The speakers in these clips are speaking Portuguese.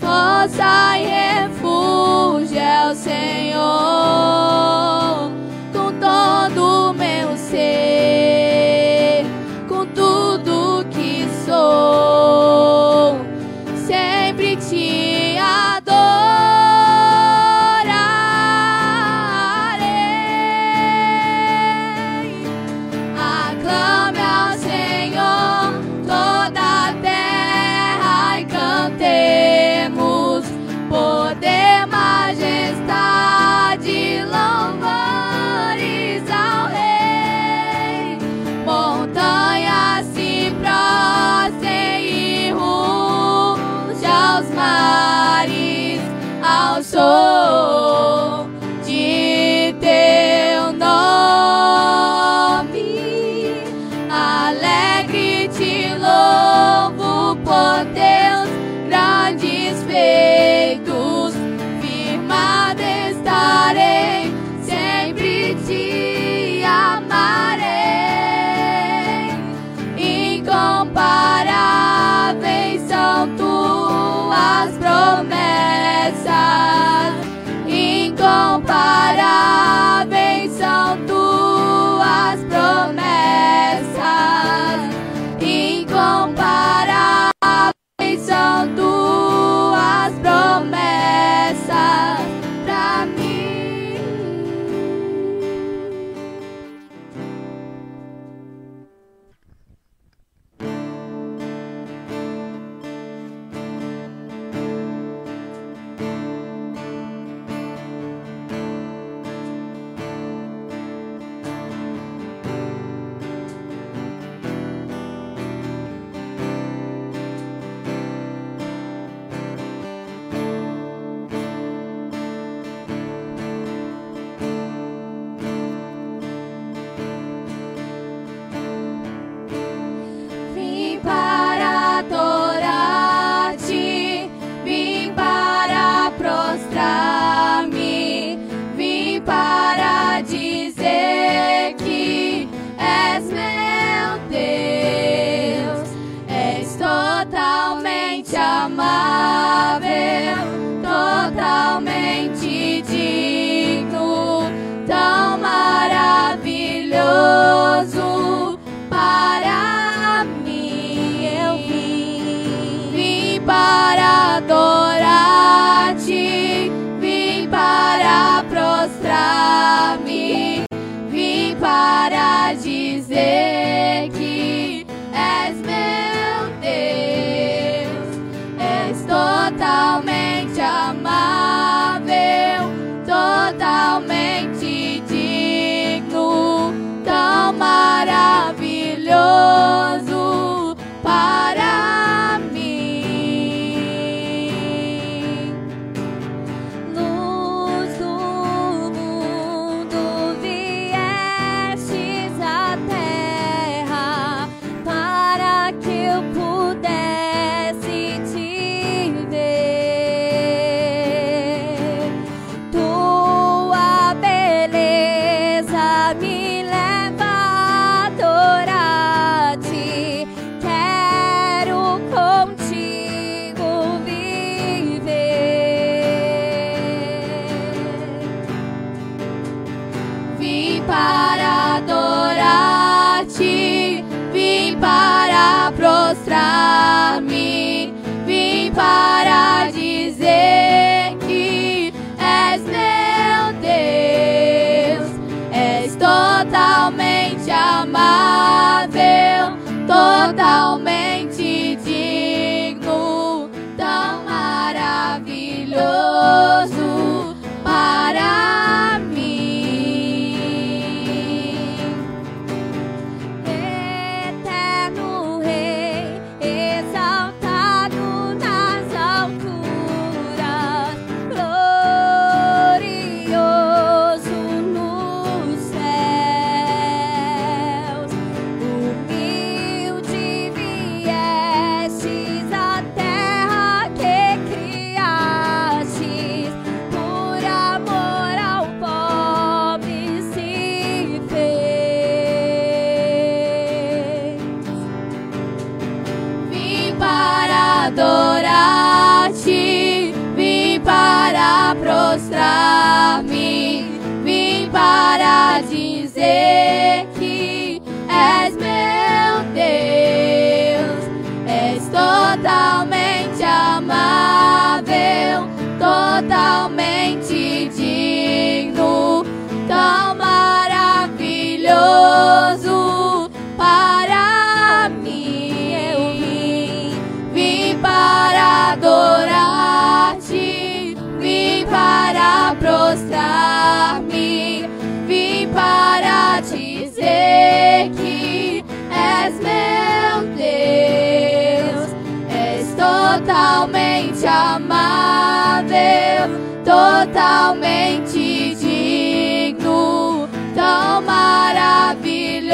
força e refúgio é o Senhor, com todo o meu ser. amável, totalmente digno, tão maravilhoso.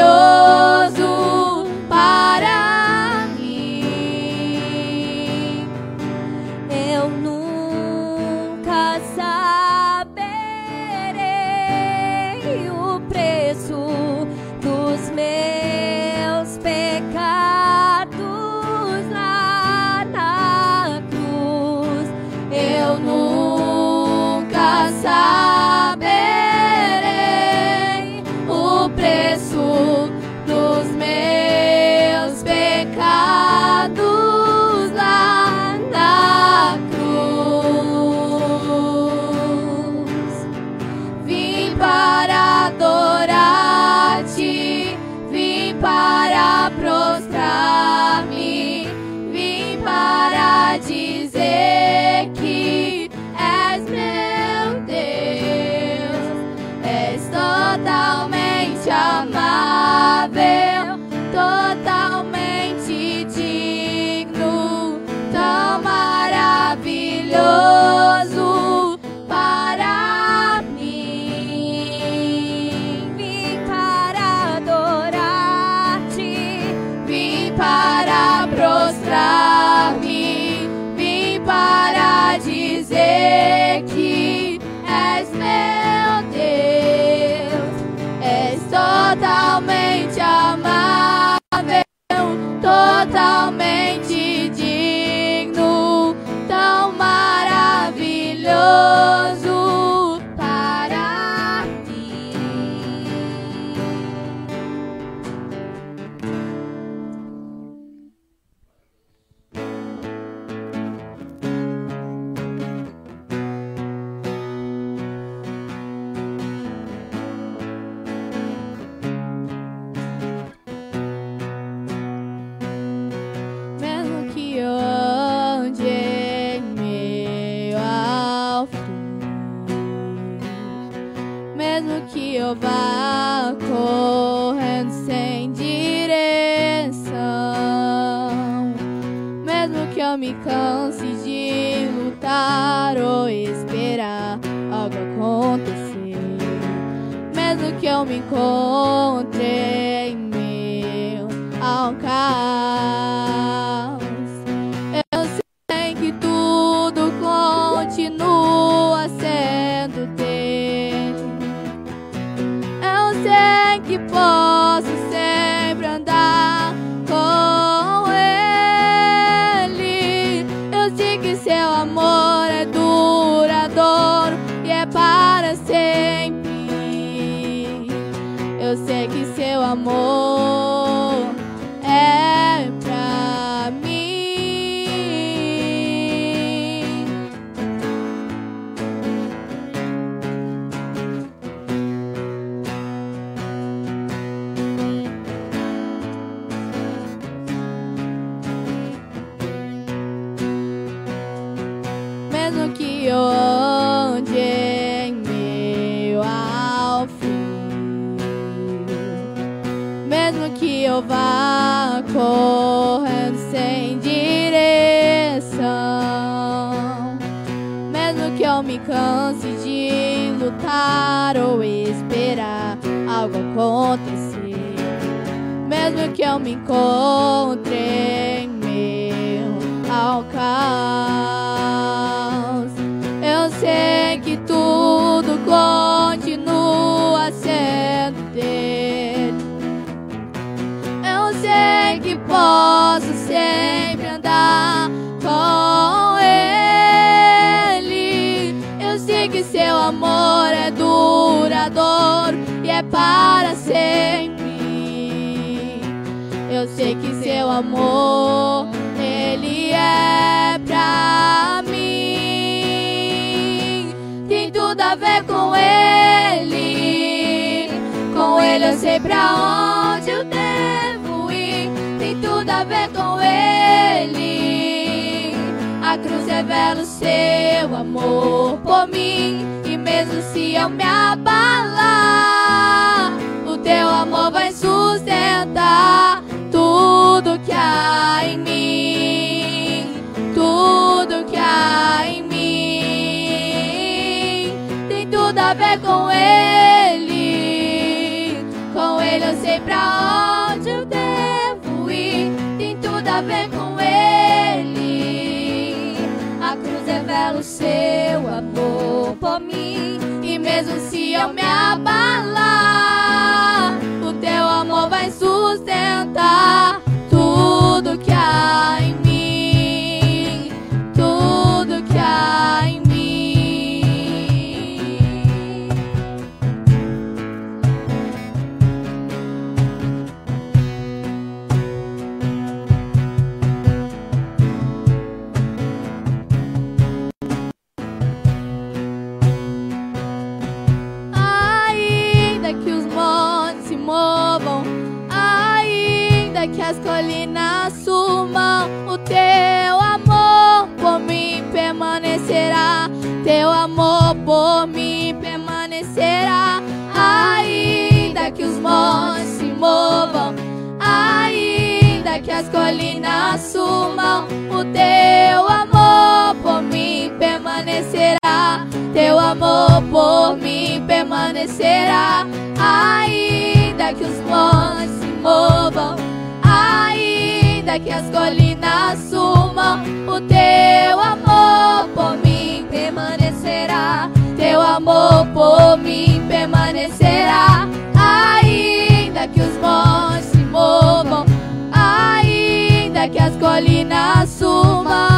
감사 canse de lutar ou esperar algo acontecer. Mesmo que eu me encontre em meu alcance. É para sempre. Eu sei que seu amor, ele é pra mim. Tem tudo a ver com ele. Com ele eu sei pra onde eu devo ir. Tem tudo a ver com ele. A cruz revela o seu amor por mim. Mesmo se eu me abalar, o teu amor vai sustentar tudo que há em mim, tudo que há em mim tem tudo a ver com Ele. Com Ele eu sei pra onde eu devo ir, tem tudo a ver com o seu amor por mim, e mesmo se eu me abalar, Teu amor por mim permanecerá. Ainda que os montes se movam, ainda que as colinas sumam, o teu amor por mim permanecerá. Teu amor por mim permanecerá. Ainda que os montes se movam, ainda que as colinas sumam, o teu amor por mim permanecerá. Teu amor por mim permanecerá. Ainda que os montes se movam, ainda que as colinas sumam,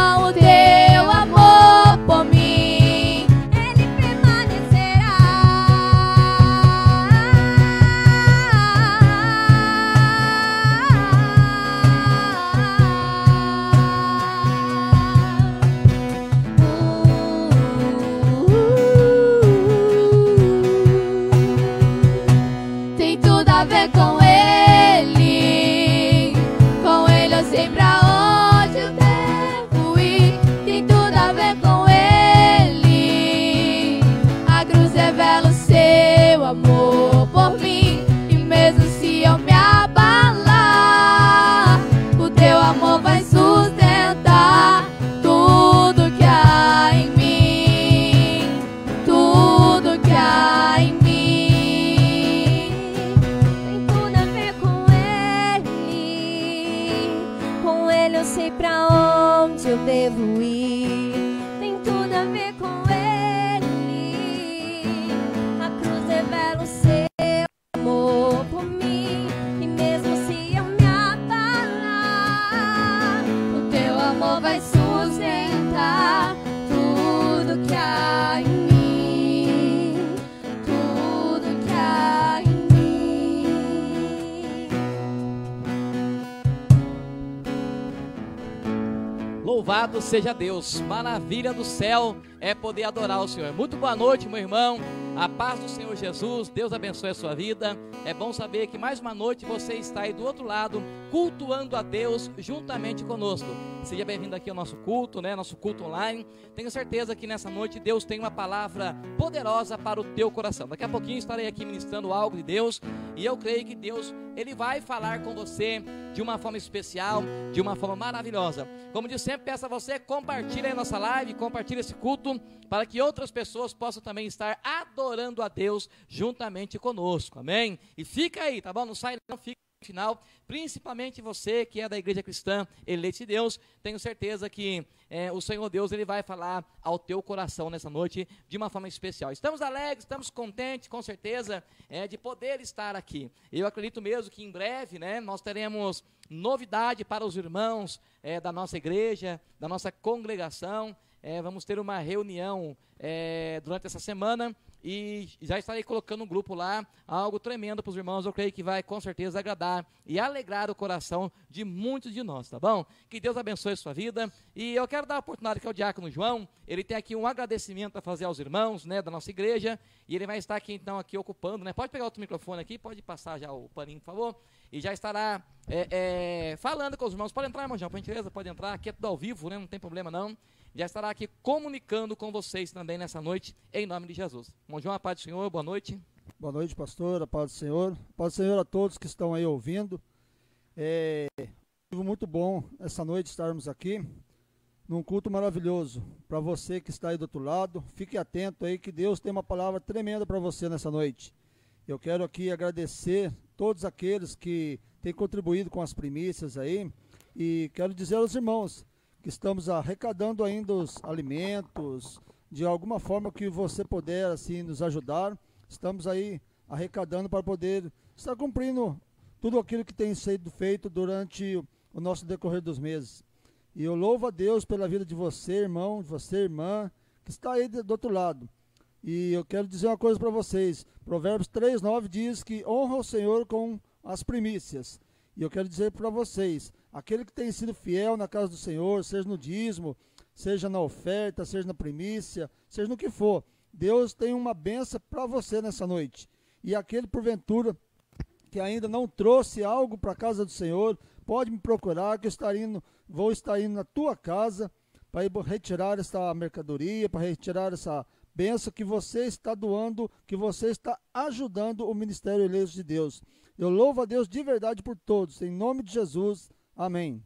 seja Deus, maravilha do céu é poder adorar o Senhor. Muito boa noite, meu irmão. A paz do Senhor Jesus, Deus abençoe a sua vida. É bom saber que mais uma noite você está aí do outro lado, cultuando a Deus juntamente conosco. Seja bem-vindo aqui ao nosso culto, né? Nosso culto online. Tenho certeza que nessa noite Deus tem uma palavra poderosa para o teu coração. Daqui a pouquinho estarei aqui ministrando algo de Deus e eu creio que Deus ele vai falar com você de uma forma especial, de uma forma maravilhosa. Como eu sempre peço a você, compartilhe a nossa live, compartilhe esse culto, para que outras pessoas possam também estar adorando a Deus juntamente conosco, amém? E fica aí, tá bom? Não sai não, fica final, principalmente você que é da igreja cristã, eleito de Deus, tenho certeza que é, o Senhor Deus ele vai falar ao teu coração nessa noite de uma forma especial. Estamos alegres, estamos contentes, com certeza, é, de poder estar aqui. Eu acredito mesmo que em breve, né, nós teremos novidade para os irmãos é, da nossa igreja, da nossa congregação. É, vamos ter uma reunião é, durante essa semana e já estarei colocando no grupo lá algo tremendo para os irmãos. Eu creio que vai com certeza agradar e alegrar o coração de muitos de nós, tá bom? Que Deus abençoe a sua vida. E eu quero dar a oportunidade que é o diácono João, ele tem aqui um agradecimento a fazer aos irmãos, né, da nossa igreja, e ele vai estar aqui então aqui ocupando, né? Pode pegar outro microfone aqui, pode passar já o paninho, por favor. E já estará é, é, falando com os irmãos. Pode entrar, irmão João, por gentileza, pode entrar. Aqui é tudo ao vivo, né? Não tem problema não já estará aqui comunicando com vocês também nessa noite, em nome de Jesus. Bom João, a paz do Senhor, boa noite. Boa noite, pastor, a paz do Senhor. A paz do Senhor a todos que estão aí ouvindo. É muito bom essa noite estarmos aqui num culto maravilhoso. Para você que está aí do outro lado, fique atento aí que Deus tem uma palavra tremenda para você nessa noite. Eu quero aqui agradecer todos aqueles que têm contribuído com as primícias aí e quero dizer aos irmãos que estamos arrecadando ainda os alimentos, de alguma forma que você puder assim nos ajudar. Estamos aí arrecadando para poder estar cumprindo tudo aquilo que tem sido feito durante o nosso decorrer dos meses. E eu louvo a Deus pela vida de você, irmão, de você, irmã, que está aí do outro lado. E eu quero dizer uma coisa para vocês. Provérbios 3:9 diz que honra o Senhor com as primícias. E eu quero dizer para vocês, aquele que tem sido fiel na casa do Senhor, seja no dízimo, seja na oferta, seja na primícia, seja no que for, Deus tem uma benção para você nessa noite. E aquele, porventura, que ainda não trouxe algo para a casa do Senhor, pode me procurar, que eu estar indo, vou estar indo na tua casa para retirar essa mercadoria, para retirar essa benção que você está doando, que você está ajudando o ministério eleito de Deus. Eu louvo a Deus de verdade por todos, em nome de Jesus. Amém.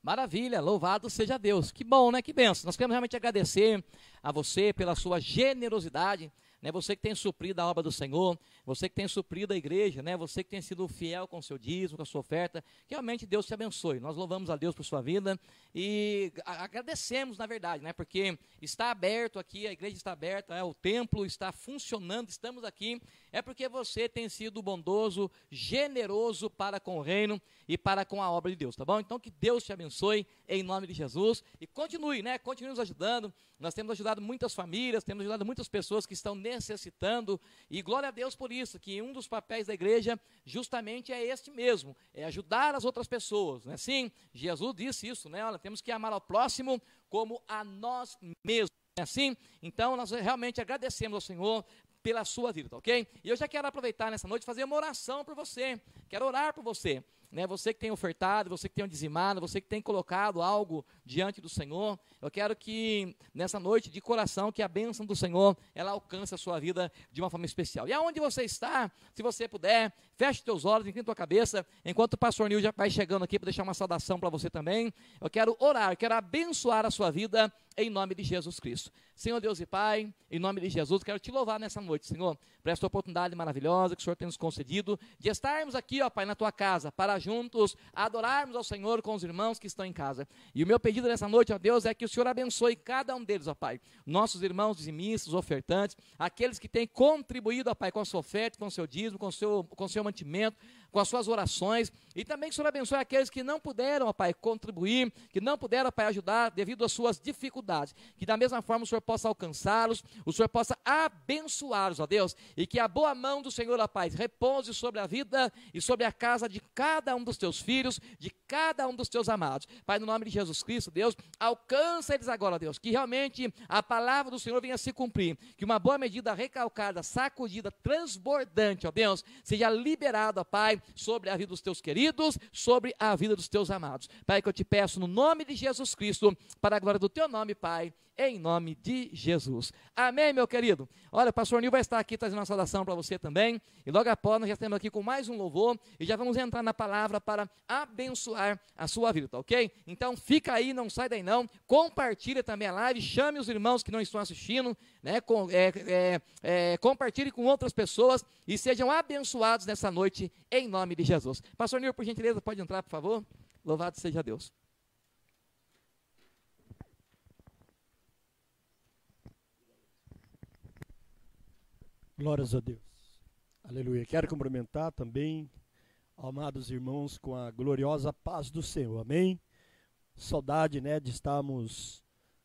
Maravilha, louvado seja Deus. Que bom, né? Que benção. Nós queremos realmente agradecer a você pela sua generosidade né? Você que tem suprido a obra do Senhor, você que tem suprido a igreja, né? Você que tem sido fiel com o seu dízimo, com a sua oferta, que realmente Deus te abençoe. Nós louvamos a Deus por sua vida e agradecemos, na verdade, né? Porque está aberto aqui, a igreja está aberta, é, o templo está funcionando, estamos aqui, é porque você tem sido bondoso, generoso para com o reino e para com a obra de Deus, tá bom? Então que Deus te abençoe em nome de Jesus e continue, né? Continue nos ajudando. Nós temos ajudado muitas famílias, temos ajudado muitas pessoas que estão necessitando, e glória a Deus por isso, que um dos papéis da igreja justamente é este mesmo, é ajudar as outras pessoas, né? Sim, Jesus disse isso, né? Olha, temos que amar ao próximo como a nós mesmos. É assim? Então, nós realmente agradecemos ao Senhor pela sua vida, tá ok? E eu já quero aproveitar nessa noite fazer uma oração por você. Quero orar por você né, você que tem ofertado, você que tem dizimado, você que tem colocado algo diante do Senhor, eu quero que nessa noite de coração que a bênção do Senhor ela alcance a sua vida de uma forma especial. E aonde você está, se você puder, feche teus olhos, incline tua cabeça, enquanto o pastor Nil já vai chegando aqui para deixar uma saudação para você também. Eu quero orar, eu quero abençoar a sua vida em nome de Jesus Cristo. Senhor Deus e Pai, em nome de Jesus, quero te louvar nessa noite, Senhor, por esta oportunidade maravilhosa que o Senhor tem nos concedido de estarmos aqui, ó Pai, na tua casa, para juntos adorarmos ao Senhor com os irmãos que estão em casa. E o meu pedido nessa noite, ó Deus, é que o Senhor abençoe cada um deles, ó Pai. Nossos irmãos dizimistas, ofertantes, aqueles que têm contribuído, ó Pai, com a sua oferta, com o seu dízimo, com o seu, com o seu mantimento, com as suas orações. E também que o Senhor abençoe aqueles que não puderam, ó Pai, contribuir, que não puderam, ó Pai, ajudar devido às suas dificuldades. Que da mesma forma o Senhor possa alcançá-los, o Senhor possa abençoá-los, ó Deus. E que a boa mão do Senhor, ó Pai, repouse sobre a vida e sobre a casa de cada um dos teus filhos, de cada um dos teus amados. Pai, no nome de Jesus Cristo, Deus, alcança eles agora, Deus. Que realmente a palavra do Senhor venha se cumprir. Que uma boa medida recalcada, sacudida, transbordante, ó Deus, seja liberada, ó Pai, sobre a vida dos teus queridos, sobre a vida dos teus amados. Pai, que eu te peço no nome de Jesus Cristo, para a glória do teu nome, Pai, em nome de Jesus. Amém, meu querido? Olha, o pastor Nil vai estar aqui trazendo uma saudação para você também. E logo após, nós já estamos aqui com mais um louvor e já vamos entrar na palavra para abençoar a sua vida, tá ok? Então fica aí, não sai daí não. Compartilha também a live, chame os irmãos que não estão assistindo, né? Com, é, é, é, compartilhe com outras pessoas e sejam abençoados nessa noite, em nome de Jesus. Pastor Nil, por gentileza, pode entrar, por favor? Louvado seja Deus. Glórias a Deus. Aleluia. Quero cumprimentar também, amados irmãos, com a gloriosa paz do Senhor. Amém. Saudade, né, de estarmos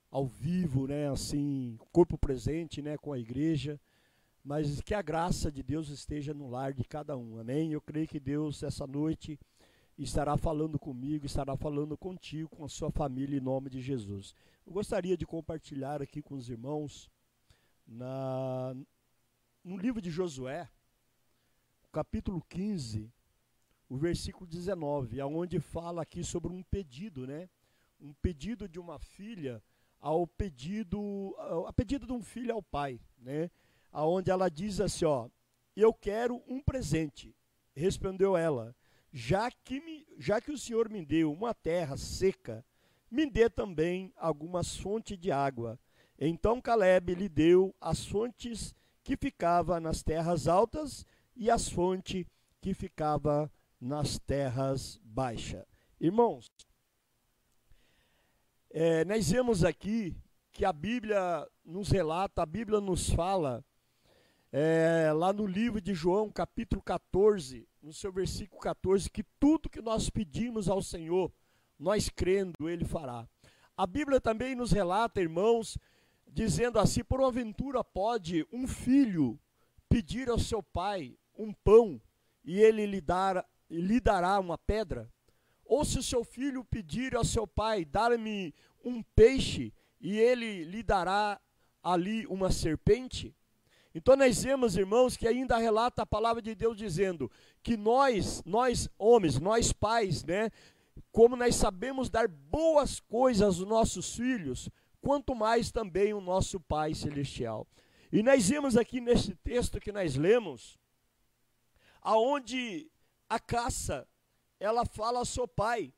ao vivo, né, assim, corpo presente, né, com a igreja. mas que a graça de Deus esteja no lar de cada um. Amém? Eu creio que Deus essa noite estará falando comigo, estará falando contigo, com a sua família em nome de Jesus. Eu gostaria de compartilhar aqui com os irmãos na no livro de Josué, capítulo 15, o versículo 19, aonde fala aqui sobre um pedido, né? Um pedido de uma filha ao pedido, a pedido de um filho ao pai, né? Aonde ela diz assim, ó, eu quero um presente. Respondeu ela, já que, me, já que o Senhor me deu uma terra seca, me dê também algumas fontes de água. Então Caleb lhe deu as fontes que ficava nas terras altas e as fontes que ficava nas terras baixas. Irmãos, é, nós vemos aqui que a Bíblia nos relata, a Bíblia nos fala, é, lá no livro de João, capítulo 14, no seu versículo 14, que tudo que nós pedimos ao Senhor, nós crendo, Ele fará. A Bíblia também nos relata, irmãos, dizendo assim: por uma aventura pode um filho pedir ao seu pai um pão e ele lhe, dar, lhe dará uma pedra? Ou se o seu filho pedir ao seu pai, dar-me um peixe, e ele lhe dará ali uma serpente? Então nós vemos, irmãos, que ainda relata a palavra de Deus dizendo que nós, nós homens, nós pais, né, como nós sabemos dar boas coisas aos nossos filhos, quanto mais também o nosso Pai celestial. E nós vemos aqui nesse texto que nós lemos, aonde a caça, ela fala ao seu pai,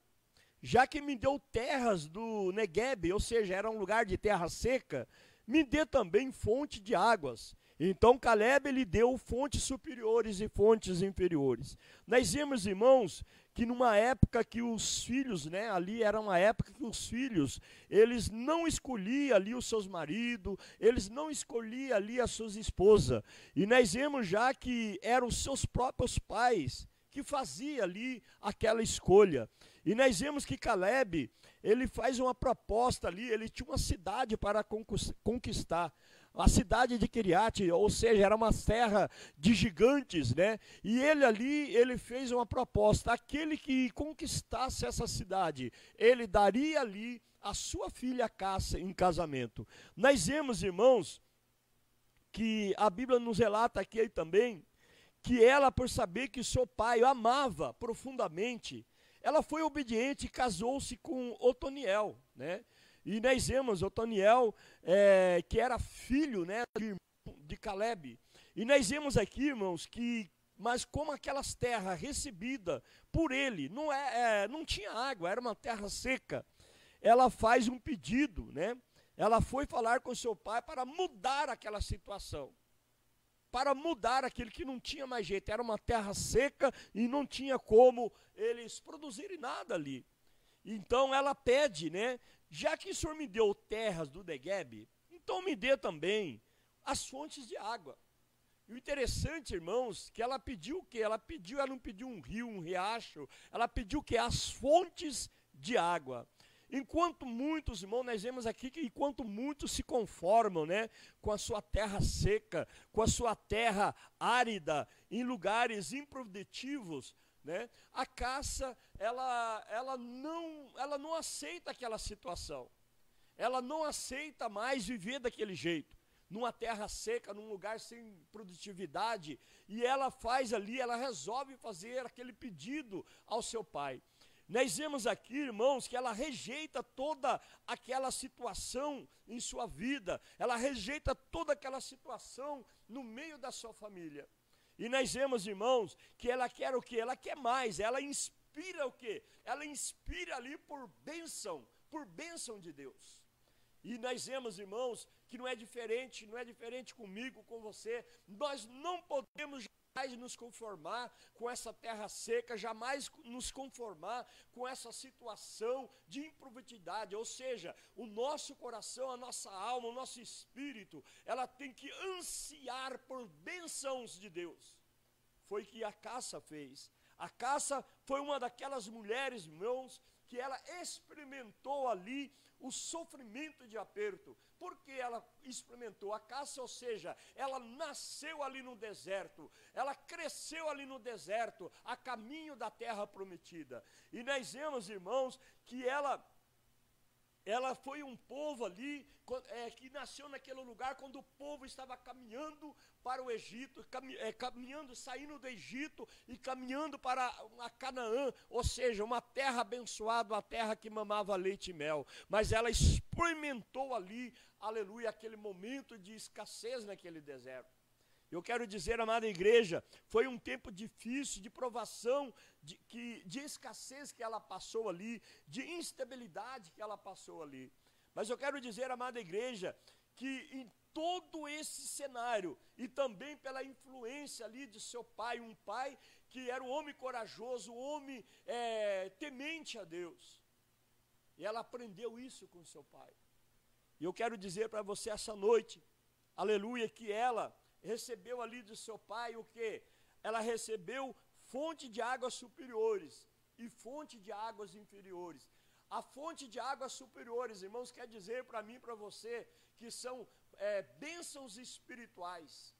já que me deu terras do Negueb, ou seja, era um lugar de terra seca, me dê também fonte de águas. Então Caleb lhe deu fontes superiores e fontes inferiores. Nós vemos, irmãos, que numa época que os filhos, né, ali era uma época que os filhos, eles não escolhiam ali os seus maridos, eles não escolhiam ali as suas esposas. E nós vemos já que eram os seus próprios pais que faziam ali aquela escolha. E nós vemos que Caleb, ele faz uma proposta ali, ele tinha uma cidade para conquistar a cidade de Kiriat, ou seja, era uma terra de gigantes, né? E ele ali, ele fez uma proposta, aquele que conquistasse essa cidade, ele daria ali a sua filha caça em casamento. Nós vemos, irmãos, que a Bíblia nos relata aqui também que ela, por saber que seu pai amava profundamente, ela foi obediente e casou-se com Otoniel, né? E nós vemos Otoniel, é, que era filho né, de, de Caleb. E nós vemos aqui, irmãos, que mas como aquelas terras recebidas por ele, não, é, é, não tinha água, era uma terra seca, ela faz um pedido, né? Ela foi falar com seu pai para mudar aquela situação. Para mudar aquilo que não tinha mais jeito, era uma terra seca e não tinha como eles produzirem nada ali. Então ela pede, né? Já que o Senhor me deu terras do Negueb, então me dê também as fontes de água. E o interessante, irmãos, que ela pediu o quê? Ela pediu, ela não pediu um rio, um riacho, ela pediu o quê? As fontes de água. Enquanto muitos, irmãos, nós vemos aqui que enquanto muitos se conformam, né, com a sua terra seca, com a sua terra árida, em lugares improdutivos, né? A caça, ela, ela, não, ela não aceita aquela situação. Ela não aceita mais viver daquele jeito, numa terra seca, num lugar sem produtividade, e ela faz ali, ela resolve fazer aquele pedido ao seu pai. Nós vemos aqui, irmãos, que ela rejeita toda aquela situação em sua vida, ela rejeita toda aquela situação no meio da sua família. E nós vemos, irmãos, que ela quer o que? Ela quer mais, ela inspira o que? Ela inspira ali por bênção, por bênção de Deus. E nós vemos, irmãos, que não é diferente, não é diferente comigo, com você. Nós não podemos jamais nos conformar com essa terra seca, jamais nos conformar com essa situação de improvidade. Ou seja, o nosso coração, a nossa alma, o nosso espírito, ela tem que ansiar por bênçãos de Deus. Foi que a caça fez. A caça foi uma daquelas mulheres, irmãos, que ela experimentou ali o sofrimento de aperto. Porque ela experimentou a caça, ou seja, ela nasceu ali no deserto, ela cresceu ali no deserto, a caminho da terra prometida. E nós vemos, irmãos, que ela ela foi um povo ali é, que nasceu naquele lugar quando o povo estava caminhando para o Egito, é, caminhando, saindo do Egito e caminhando para a Canaã, ou seja, uma terra abençoada, uma terra que mamava leite e mel. Mas ela experimentou ali, aleluia, aquele momento de escassez naquele deserto. Eu quero dizer, amada igreja, foi um tempo difícil, de provação, de, que, de escassez que ela passou ali, de instabilidade que ela passou ali. Mas eu quero dizer, amada igreja, que em todo esse cenário, e também pela influência ali de seu pai, um pai que era um homem corajoso, um homem é, temente a Deus. E ela aprendeu isso com seu pai. E eu quero dizer para você essa noite, aleluia, que ela recebeu ali do seu pai o que? Ela recebeu fonte de águas superiores e fonte de águas inferiores. A fonte de águas superiores, irmãos, quer dizer para mim e para você que são é, bênçãos espirituais.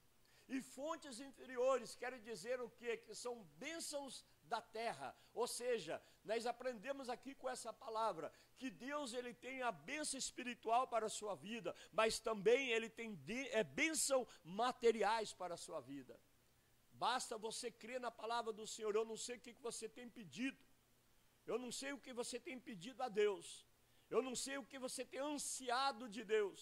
E fontes inferiores quer dizer o quê? Que são bênçãos da terra. Ou seja, nós aprendemos aqui com essa palavra que Deus ele tem a bênção espiritual para a sua vida, mas também ele tem é, bênção materiais para a sua vida. Basta você crer na palavra do Senhor. Eu não sei o que você tem pedido. Eu não sei o que você tem pedido a Deus. Eu não sei o que você tem ansiado de Deus.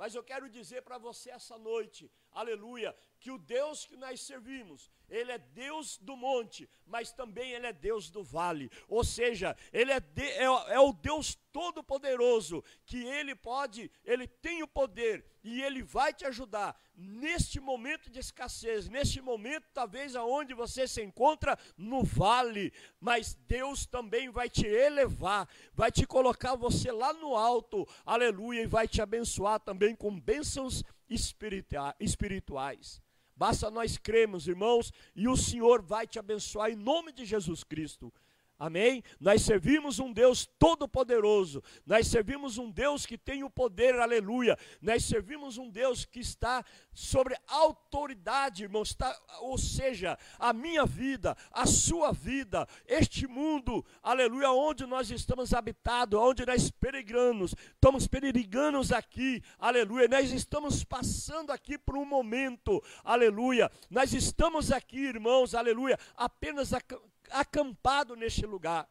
Mas eu quero dizer para você essa noite, aleluia, que o Deus que nós servimos, ele é Deus do monte, mas também ele é Deus do vale. Ou seja, ele é, de, é, é o Deus todo-poderoso, que ele pode, ele tem o poder e ele vai te ajudar neste momento de escassez, neste momento talvez aonde você se encontra no vale, mas Deus também vai te elevar, vai te colocar você lá no alto. Aleluia, e vai te abençoar também com bênçãos espirituais. Basta nós cremos, irmãos, e o Senhor vai te abençoar em nome de Jesus Cristo. Amém? Nós servimos um Deus todo-poderoso. Nós servimos um Deus que tem o poder, aleluia. Nós servimos um Deus que está sobre autoridade, irmãos. Está, ou seja, a minha vida, a sua vida, este mundo, aleluia, onde nós estamos habitados, onde nós peregrinos, estamos peregrinos aqui, aleluia. Nós estamos passando aqui por um momento, aleluia. Nós estamos aqui, irmãos, aleluia, apenas acampado neste lugar.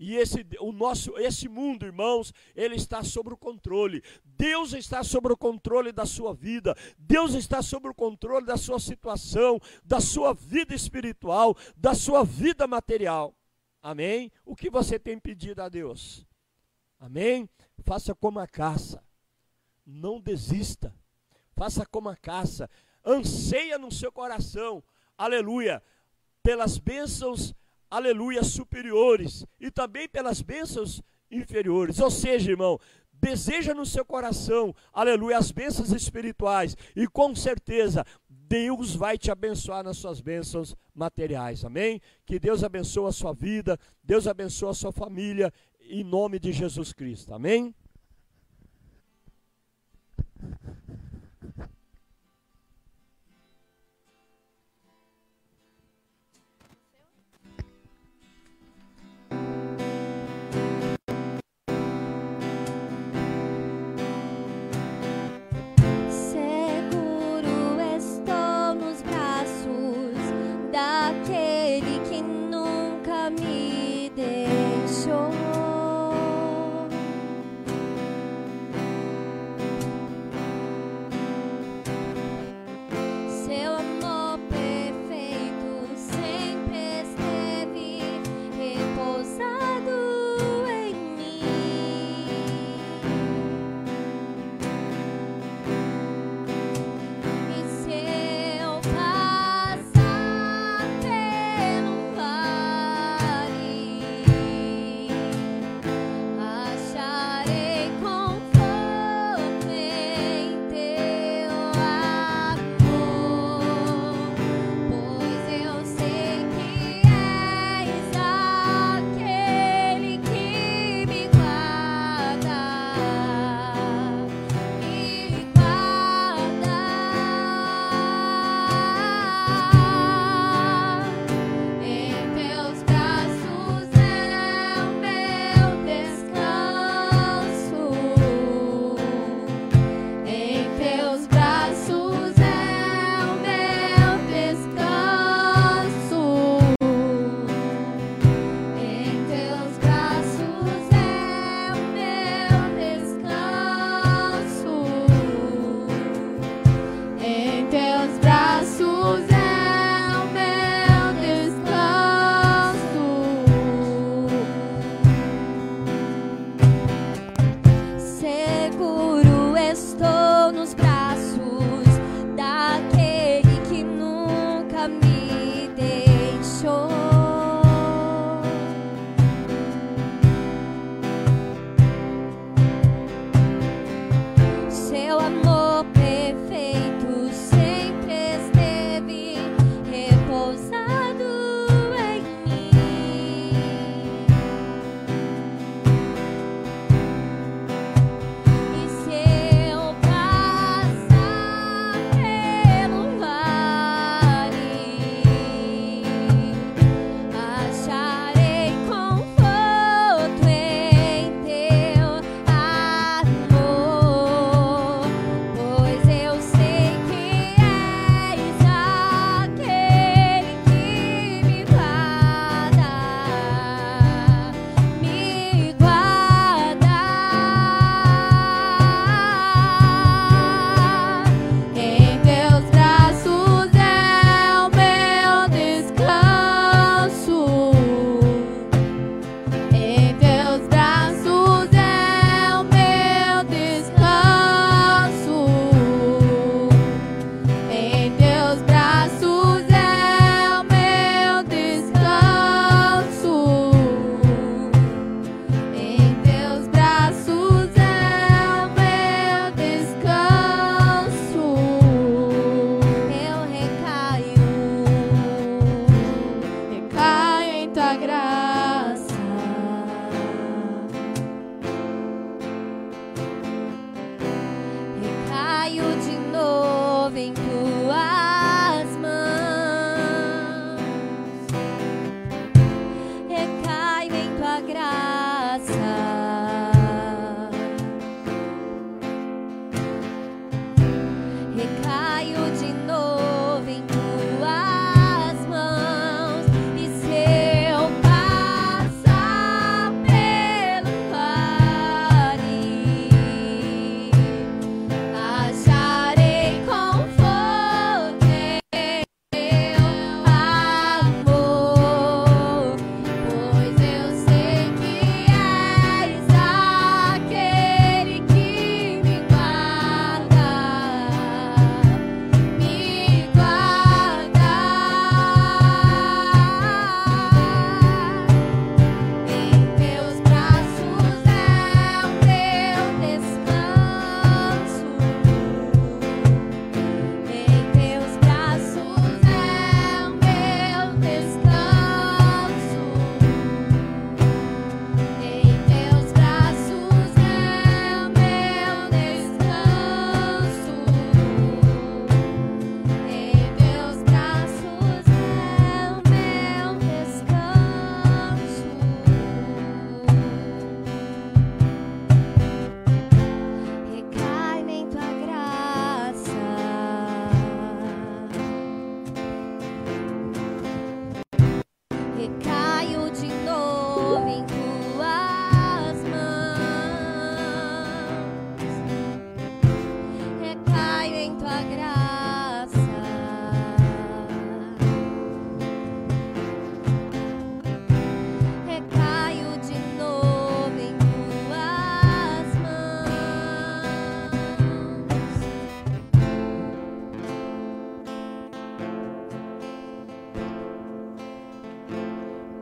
E esse, o nosso, esse mundo, irmãos, ele está sob o controle. Deus está sob o controle da sua vida. Deus está sob o controle da sua situação, da sua vida espiritual, da sua vida material. Amém? O que você tem pedido a Deus? Amém? Faça como a caça. Não desista. Faça como a caça. Anseia no seu coração. Aleluia pelas bênçãos, aleluia, superiores e também pelas bênçãos inferiores. Ou seja, irmão, deseja no seu coração, aleluia, as bênçãos espirituais e com certeza Deus vai te abençoar nas suas bênçãos materiais, amém? Que Deus abençoe a sua vida, Deus abençoe a sua família, em nome de Jesus Cristo, amém?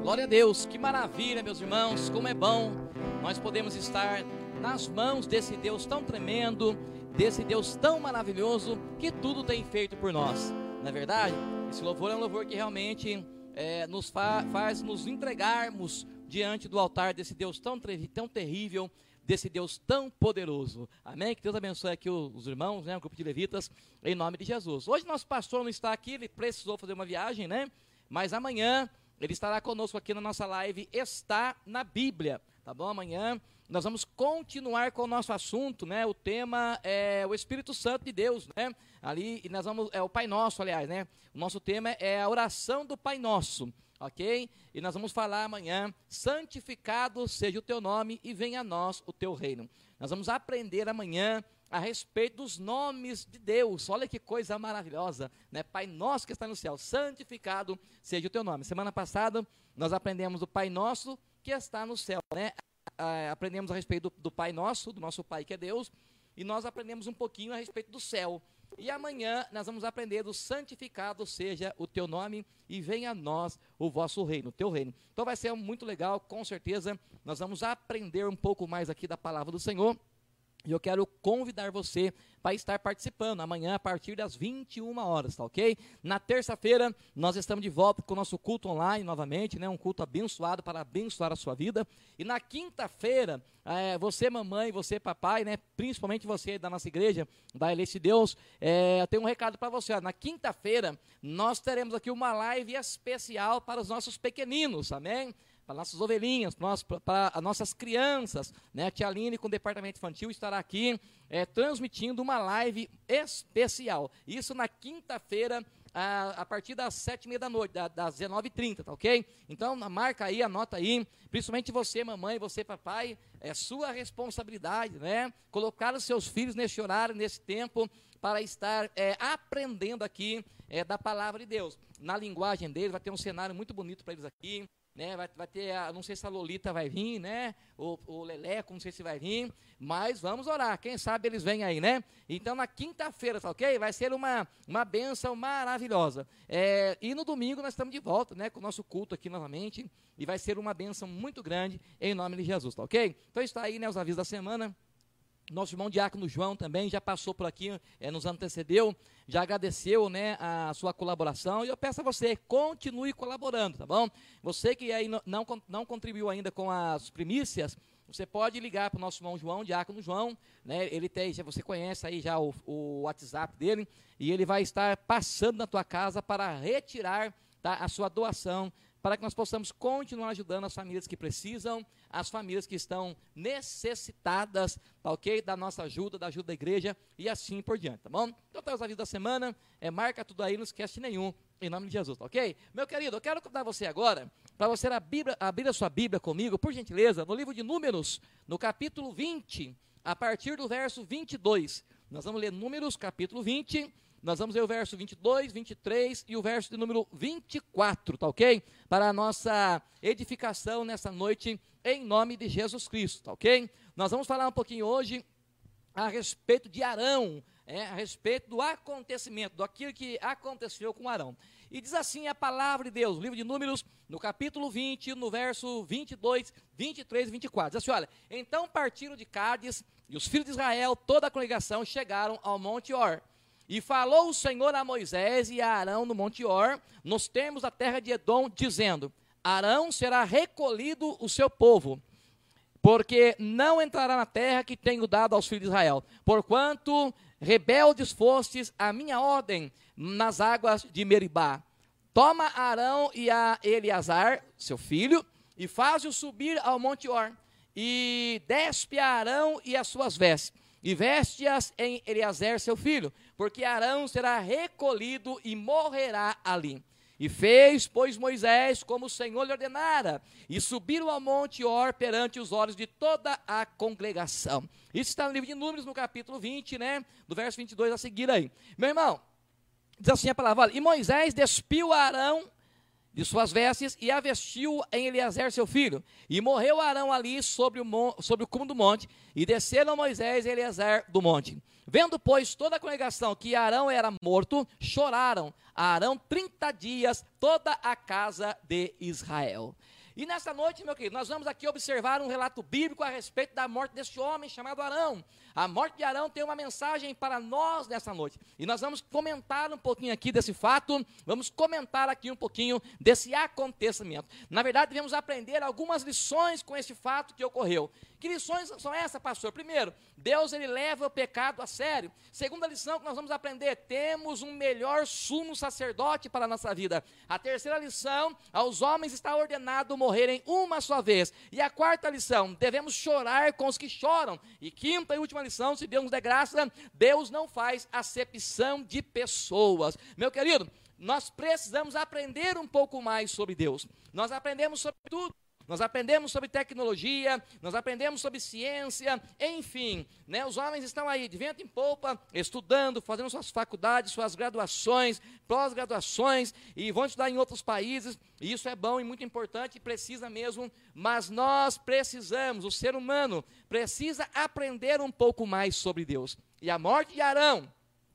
Glória a Deus, que maravilha, meus irmãos, como é bom nós podemos estar nas mãos desse Deus tão tremendo, desse Deus tão maravilhoso, que tudo tem feito por nós. Não é verdade? Esse louvor é um louvor que realmente é, nos fa faz nos entregarmos diante do altar desse Deus tão, tão terrível, desse Deus tão poderoso. Amém? Que Deus abençoe aqui os, irmãos, né, o grupo de levitas, em nome de Jesus. Hoje nosso pastor não está aqui, ele precisou fazer uma viagem, né? Mas amanhã ele estará conosco aqui na nossa live Está na Bíblia, tá bom? Amanhã nós vamos continuar com o nosso assunto, né? O tema é o Espírito Santo de Deus, né? Ali, e nós vamos, é o Pai Nosso, aliás, né? O nosso tema é a oração do Pai Nosso, ok? E nós vamos falar amanhã, santificado seja o teu nome e venha a nós o teu reino. Nós vamos aprender amanhã a respeito dos nomes de Deus. Olha que coisa maravilhosa, né? Pai nosso que está no céu, santificado seja o teu nome. Semana passada nós aprendemos o Pai nosso que está no céu, né? Aprendemos a respeito do, do Pai Nosso, do nosso Pai que é Deus, e nós aprendemos um pouquinho a respeito do céu. E amanhã nós vamos aprender do santificado seja o teu nome e venha a nós o vosso reino, o teu reino. Então vai ser muito legal, com certeza. Nós vamos aprender um pouco mais aqui da palavra do Senhor. E eu quero convidar você para estar participando amanhã a partir das 21 horas, tá ok? Na terça-feira nós estamos de volta com o nosso culto online novamente, né? Um culto abençoado para abençoar a sua vida. E na quinta-feira, é, você mamãe, você papai, né? Principalmente você da nossa igreja, da Elice Deus, é, eu tenho um recado para você. Ó. Na quinta-feira nós teremos aqui uma live especial para os nossos pequeninos, amém? Para nossas ovelhinhas, para as nossas crianças. Né? A tia Aline, com o departamento infantil, estará aqui é, transmitindo uma live especial. Isso na quinta-feira, a, a, partir das sete e meia da noite, da, das 19h30, tá ok? Então, marca aí, anota aí, principalmente você, mamãe, você, papai, é sua responsabilidade, né? Colocar os seus filhos nesse horário, nesse tempo, para estar é, aprendendo aqui é, da palavra de Deus. Na linguagem deles, vai ter um cenário muito bonito para eles aqui né? Vai, vai ter, a, não sei se a Lolita vai vir, né? O, o Leleco, não sei se vai vir, mas vamos orar. Quem sabe eles vêm aí, né? Então na quinta-feira, tá ok? Vai ser uma, uma benção maravilhosa. É, e no domingo nós estamos de volta, né? Com o nosso culto aqui novamente. E vai ser uma benção muito grande em nome de Jesus, tá ok? Então está aí, né? Os avisos da semana. Nosso irmão Diácono João também já passou por aqui, é, nos antecedeu, já agradeceu né, a sua colaboração e eu peço a você, continue colaborando, tá bom? Você que aí não, não, contribuiu ainda com as primícias, você pode ligar para o nosso irmão João, Diácono João, né, ele tem, você conhece aí já o, o WhatsApp dele, e ele vai estar passando na tua casa para retirar tá, a sua doação para que nós possamos continuar ajudando as famílias que precisam, as famílias que estão necessitadas, tá ok? Da nossa ajuda, da ajuda da igreja e assim por diante, tá bom? Então, tá os avisos da semana, é, marca tudo aí, não esquece nenhum, em nome de Jesus, tá ok? Meu querido, eu quero convidar você agora, para você abrir, abrir a sua Bíblia comigo, por gentileza, no livro de Números, no capítulo 20, a partir do verso 22. Nós vamos ler Números, capítulo 20, nós vamos ver o verso 22, 23 e o verso de número 24, tá ok? Para a nossa edificação nessa noite, em nome de Jesus Cristo, tá ok? Nós vamos falar um pouquinho hoje a respeito de Arão, é, a respeito do acontecimento, do aquilo que aconteceu com Arão. E diz assim a palavra de Deus, livro de Números, no capítulo 20, no verso 22, 23 e 24. Diz assim: olha, então partiram de Cádiz e os filhos de Israel, toda a congregação, chegaram ao Monte Or. E falou o Senhor a Moisés e a Arão no Monte Or, nos termos da terra de Edom, dizendo: Arão será recolhido o seu povo, porque não entrará na terra que tenho dado aos filhos de Israel, porquanto rebeldes fostes a minha ordem nas águas de Meribá. Toma Arão e a Eleazar, seu filho, e faz-o subir ao Monte Or, e despe a Arão e as suas vestes e veste-as em Eleazar seu filho, porque Arão será recolhido e morrerá ali. E fez, pois, Moisés como o Senhor lhe ordenara, e subiram ao monte Or perante os olhos de toda a congregação. Isso está no livro de Números, no capítulo 20, né? Do verso 22 a seguir aí. Meu irmão, diz assim a palavra: olha, e Moisés despiu Arão de suas vestes e a vestiu em Eliezer seu filho. E morreu Arão ali sobre o, sobre o cume do monte, e desceram Moisés e Eliezer do monte. Vendo, pois, toda a congregação que Arão era morto, choraram a Arão trinta dias toda a casa de Israel. E nessa noite, meu querido, nós vamos aqui observar um relato bíblico a respeito da morte deste homem chamado Arão. A morte de Arão tem uma mensagem para nós nessa noite. E nós vamos comentar um pouquinho aqui desse fato, vamos comentar aqui um pouquinho desse acontecimento. Na verdade, devemos aprender algumas lições com esse fato que ocorreu. Que lições são essas, pastor? Primeiro, Deus ele leva o pecado a sério. Segunda lição que nós vamos aprender, temos um melhor sumo sacerdote para a nossa vida. A terceira lição, aos homens está ordenado morrerem uma só vez. E a quarta lição, devemos chorar com os que choram. E quinta e última lição, se Deus nos der graça, Deus não faz acepção de pessoas. Meu querido, nós precisamos aprender um pouco mais sobre Deus. Nós aprendemos sobre tudo nós aprendemos sobre tecnologia, nós aprendemos sobre ciência, enfim, né, os homens estão aí de vento em polpa, estudando, fazendo suas faculdades, suas graduações, pós-graduações, e vão estudar em outros países, e isso é bom e muito importante, e precisa mesmo, mas nós precisamos, o ser humano precisa aprender um pouco mais sobre Deus. E a morte de Arão,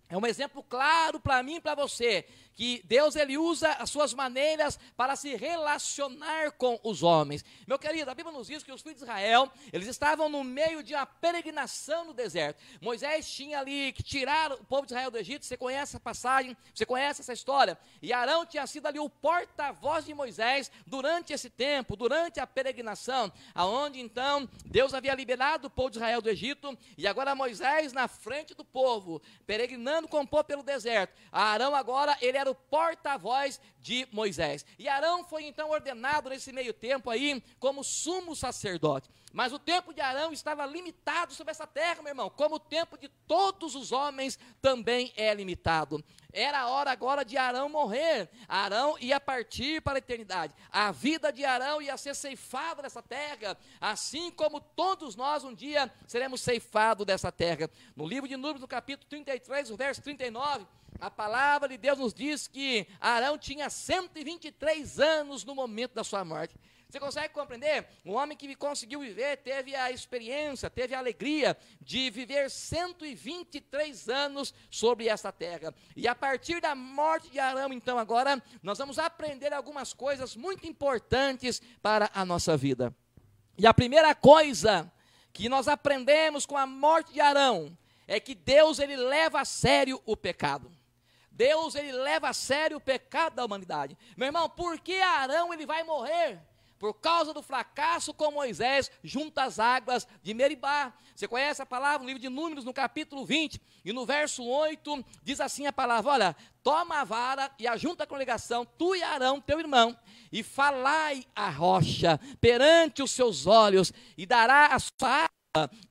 é um exemplo claro para mim e para você que Deus ele usa as suas maneiras para se relacionar com os homens. Meu querido, a Bíblia nos diz que os filhos de Israel, eles estavam no meio de uma peregrinação no deserto. Moisés tinha ali que tirar o povo de Israel do Egito, você conhece essa passagem, você conhece essa história. E Arão tinha sido ali o porta-voz de Moisés durante esse tempo, durante a peregrinação, aonde então Deus havia liberado o povo de Israel do Egito, e agora Moisés na frente do povo, peregrinando com o povo pelo deserto. Arão agora, ele era o porta-voz de Moisés. E Arão foi então ordenado nesse meio tempo aí como sumo sacerdote. Mas o tempo de Arão estava limitado sobre essa terra, meu irmão, como o tempo de todos os homens também é limitado. Era a hora agora de Arão morrer. Arão ia partir para a eternidade. A vida de Arão ia ser ceifada dessa terra, assim como todos nós um dia seremos ceifados dessa terra. No livro de Números, no capítulo 33, o verso 39, a palavra de Deus nos diz que Arão tinha 123 anos no momento da sua morte. Você consegue compreender? Um homem que conseguiu viver, teve a experiência, teve a alegria de viver 123 anos sobre essa terra. E a partir da morte de Arão, então, agora, nós vamos aprender algumas coisas muito importantes para a nossa vida. E a primeira coisa que nós aprendemos com a morte de Arão é que Deus ele leva a sério o pecado. Deus ele leva a sério o pecado da humanidade. Meu irmão, por que Arão ele vai morrer? Por causa do fracasso com Moisés junto às águas de Meribá. Você conhece a palavra no livro de Números, no capítulo 20, e no verso 8, diz assim a palavra: Olha, toma a vara e ajunta a congregação, tu e Arão, teu irmão, e falai a rocha perante os seus olhos, e dará a sua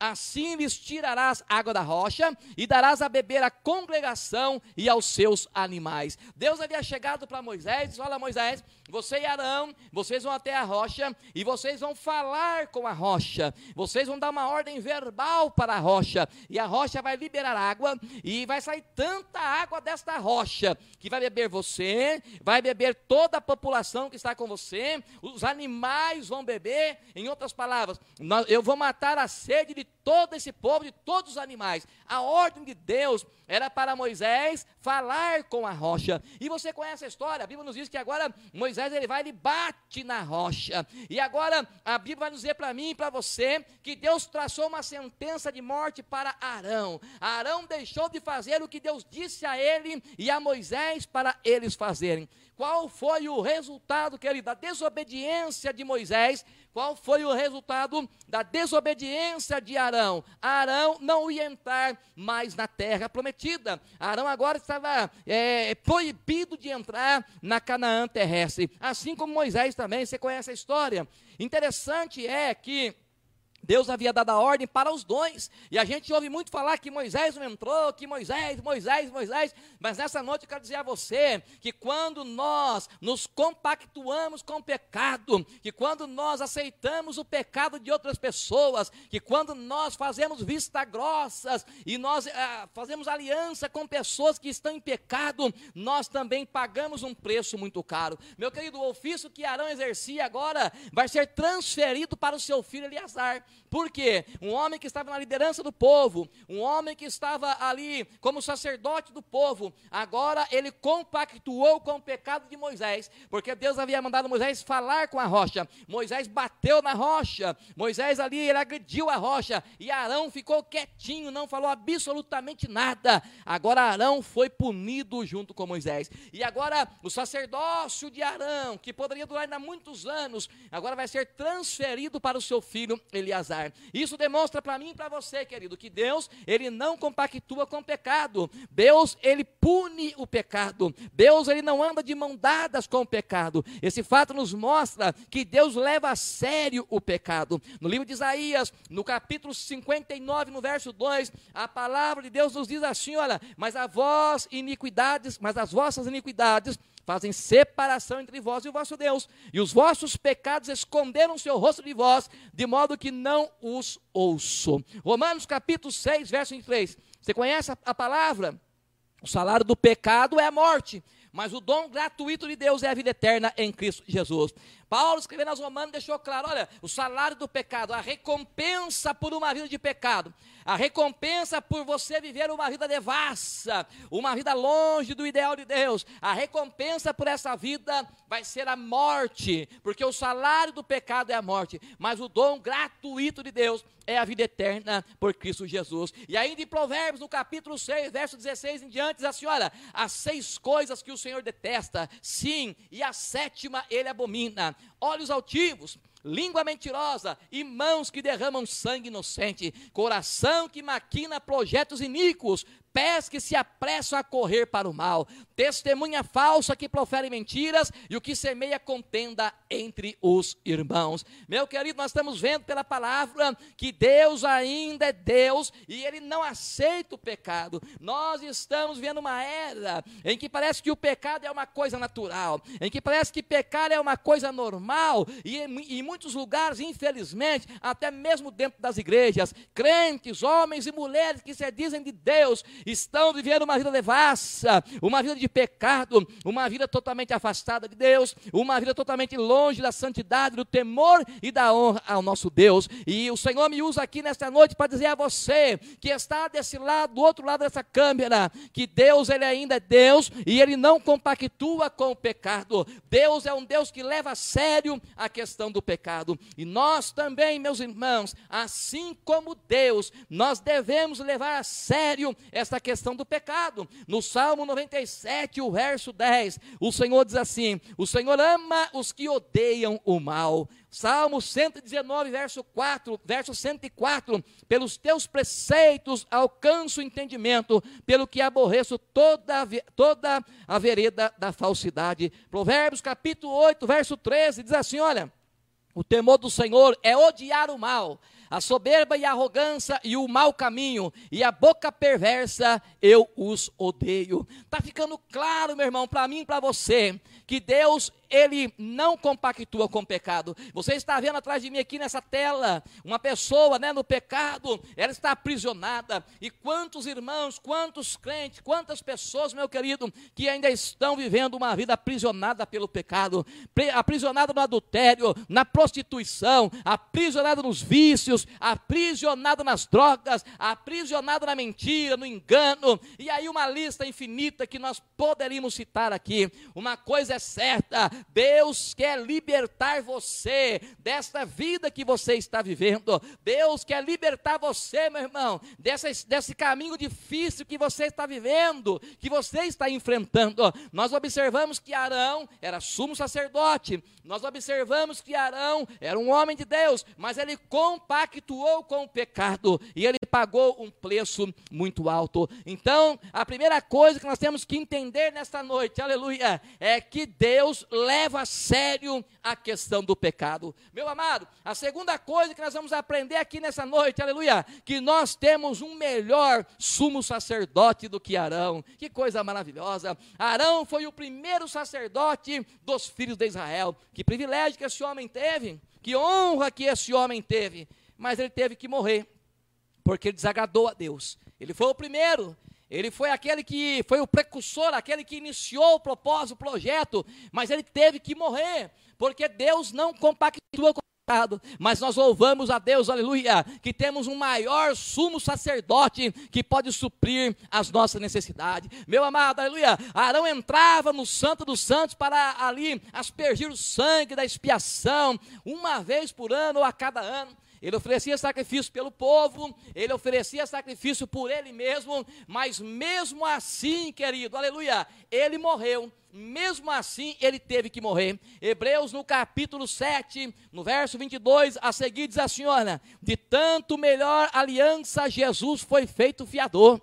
Assim lhes tirarás água da rocha e darás a beber à congregação e aos seus animais. Deus havia chegado para Moisés e disse: Olha, Moisés, você e Arão, vocês vão até a rocha e vocês vão falar com a rocha. Vocês vão dar uma ordem verbal para a rocha e a rocha vai liberar água e vai sair tanta água desta rocha que vai beber você, vai beber toda a população que está com você, os animais vão beber. Em outras palavras, eu vou matar a sede de todo esse povo, de todos os animais. A ordem de Deus era para Moisés falar com a rocha. E você conhece a história? A Bíblia nos diz que agora Moisés ele vai e bate na rocha. E agora a Bíblia vai nos dizer para mim e para você que Deus traçou uma sentença de morte para Arão. Arão deixou de fazer o que Deus disse a ele e a Moisés para eles fazerem. Qual foi o resultado, querido, da desobediência de Moisés? Qual foi o resultado da desobediência de Arão? Arão não ia entrar mais na terra prometida. Arão agora estava é, proibido de entrar na Canaã terrestre. Assim como Moisés também, você conhece a história. Interessante é que Deus havia dado a ordem para os dois. E a gente ouve muito falar que Moisés não entrou, que Moisés, Moisés, Moisés. Mas nessa noite eu quero dizer a você que quando nós nos compactuamos com o pecado, que quando nós aceitamos o pecado de outras pessoas, que quando nós fazemos vista grossas e nós ah, fazemos aliança com pessoas que estão em pecado, nós também pagamos um preço muito caro. Meu querido, o ofício que Arão exercia agora vai ser transferido para o seu filho Eleazar. Por quê? Um homem que estava na liderança do povo, um homem que estava ali como sacerdote do povo, agora ele compactuou com o pecado de Moisés, porque Deus havia mandado Moisés falar com a rocha. Moisés bateu na rocha, Moisés ali ele agrediu a rocha e Arão ficou quietinho, não falou absolutamente nada. Agora Arão foi punido junto com Moisés. E agora o sacerdócio de Arão, que poderia durar ainda muitos anos, agora vai ser transferido para o seu filho Isso demonstra para mim e para você, querido, que Deus, ele não compactua com o pecado. Deus, ele pune o pecado. Deus, ele não anda de mão dadas com o pecado. Esse fato nos mostra que Deus leva a sério o pecado. No livro de Isaías, no capítulo 59, no verso 2, a palavra de Deus nos diz assim: olha, mas a vós iniquidades, mas as vossas iniquidades fazem separação entre vós e o vosso Deus, e os vossos pecados esconderam o seu rosto de vós, de modo que não os ouço. Romanos capítulo 6, verso 23. Você conhece a, palavra? O salário do pecado é a morte, mas o dom gratuito de Deus é a vida eterna em Cristo Jesus. Paulo, escrevendo aos Romanos, deixou claro: olha, o salário do pecado, a recompensa por uma vida de pecado, a recompensa por você viver uma vida devassa, uma vida longe do ideal de Deus, a recompensa por essa vida vai ser a morte, porque o salário do pecado é a morte, mas o dom gratuito de Deus é a vida eterna por Cristo Jesus. E ainda em Provérbios, no capítulo 6, verso 16 em diante, diz assim: olha, as seis coisas que o Senhor detesta, sim, e a sétima ele abomina: olhos altivos língua mentirosa e mãos que derramam sangue inocente, coração que maquina projetos iníquos, pés que se apressam a correr para o mal, testemunha falsa que profere mentiras e o que semeia contenda entre os irmãos. Meu querido, nós estamos vendo pela palavra que Deus ainda é Deus e ele não aceita o pecado. Nós estamos vendo uma era em que parece que o pecado é uma coisa natural, em que parece que pecar é uma coisa normal e em muitos lugares, infelizmente, até mesmo dentro das igrejas, crentes, homens e mulheres que se dizem de Deus estão vivendo uma vida devassa, uma vida de pecado, uma vida totalmente afastada de Deus, uma vida totalmente longe da santidade, do temor e da honra ao nosso Deus. E o Senhor me usa aqui nesta noite para dizer a você que está desse lado, do outro lado dessa câmera, que Deus ele ainda é Deus e ele não compactua com o pecado. Deus é um Deus que leva a sério a questão do pecado. E nós também, meus irmãos, assim como Deus, nós devemos levar a sério essa esta questão do pecado. No Salmo 97, o verso 10, o Senhor diz assim: O Senhor ama os que odeiam o mal. Salmo 119, verso 4, verso 104, pelos teus preceitos alcanço entendimento, pelo que aborreço toda, toda a vereda da falsidade. Provérbios capítulo 8, verso 13, diz assim: olha, o temor do Senhor é odiar o mal, a soberba e a arrogância e o mau caminho e a boca perversa eu os odeio. Está ficando claro, meu irmão, para mim e para você, que Deus ele não compactua com o pecado. Você está vendo atrás de mim aqui nessa tela uma pessoa, né, no pecado, ela está aprisionada. E quantos irmãos, quantos crentes, quantas pessoas, meu querido, que ainda estão vivendo uma vida aprisionada pelo pecado, aprisionada no adultério, na prostituição, aprisionada nos vícios, aprisionada nas drogas, aprisionada na mentira, no engano. E aí uma lista infinita que nós poderíamos citar aqui. Uma coisa é certa, Deus quer libertar você desta vida que você está vivendo. Deus quer libertar você, meu irmão, dessa, desse caminho difícil que você está vivendo, que você está enfrentando. Nós observamos que Arão era sumo sacerdote, nós observamos que Arão era um homem de Deus, mas ele compactuou com o pecado e ele pagou um preço muito alto. Então, a primeira coisa que nós temos que entender nesta noite, aleluia, é que Deus leva a sério a questão do pecado. Meu amado, a segunda coisa que nós vamos aprender aqui nessa noite, aleluia, que nós temos um melhor sumo sacerdote do que Arão. Que coisa maravilhosa! Arão foi o primeiro sacerdote dos filhos de Israel. Que privilégio que esse homem teve, que honra que esse homem teve, mas ele teve que morrer, porque ele desagradou a Deus. Ele foi o primeiro, ele foi aquele que foi o precursor, aquele que iniciou o propósito, o projeto, mas ele teve que morrer, porque Deus não compactua com mas nós louvamos a Deus, aleluia, que temos um maior sumo sacerdote que pode suprir as nossas necessidades. Meu amado, aleluia, Arão entrava no Santo dos Santos para ali aspergir o sangue da expiação, uma vez por ano ou a cada ano. Ele oferecia sacrifício pelo povo, ele oferecia sacrifício por ele mesmo, mas mesmo assim, querido, aleluia, ele morreu. Mesmo assim, ele teve que morrer. Hebreus, no capítulo 7, no verso 22, a seguir diz assim: olha, de tanto melhor aliança, Jesus foi feito fiador.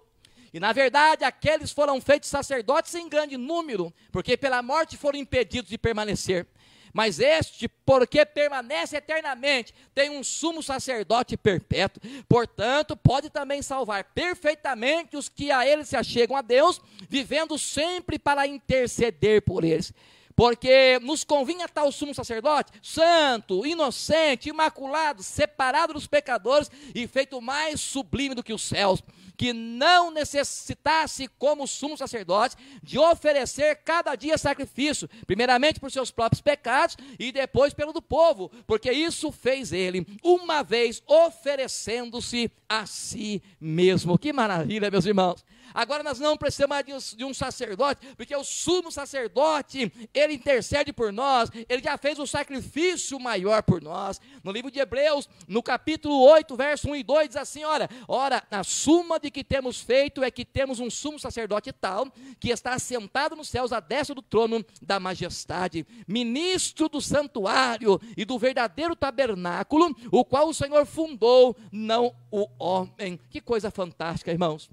E na verdade, aqueles foram feitos sacerdotes em grande número, porque pela morte foram impedidos de permanecer. Mas este, porque permanece eternamente, tem um sumo sacerdote perpétuo. Portanto, pode também salvar perfeitamente os que a ele se achegam a Deus, vivendo sempre para interceder por eles. Porque nos convinha tal sumo sacerdote, santo, inocente, imaculado, separado dos pecadores e feito mais sublime do que os céus que não necessitasse, como sumo sacerdote, de oferecer cada dia sacrifício, primeiramente por seus próprios pecados e depois pelo do povo, porque isso fez ele, uma vez oferecendo-se a si mesmo. Que maravilha, meus irmãos. Agora nós não precisamos mais de um, sacerdote, porque o sumo sacerdote, ele intercede por nós, ele já fez o sacrifício maior por nós. No livro de Hebreus, no capítulo 8, verso 1 e 2, diz assim: olha, ora, a suma de que temos feito é que temos um sumo sacerdote tal, que está assentado nos céus à destra do trono da majestade, ministro do santuário e do verdadeiro tabernáculo, o qual o Senhor fundou, não o homem. Que coisa fantástica, irmãos.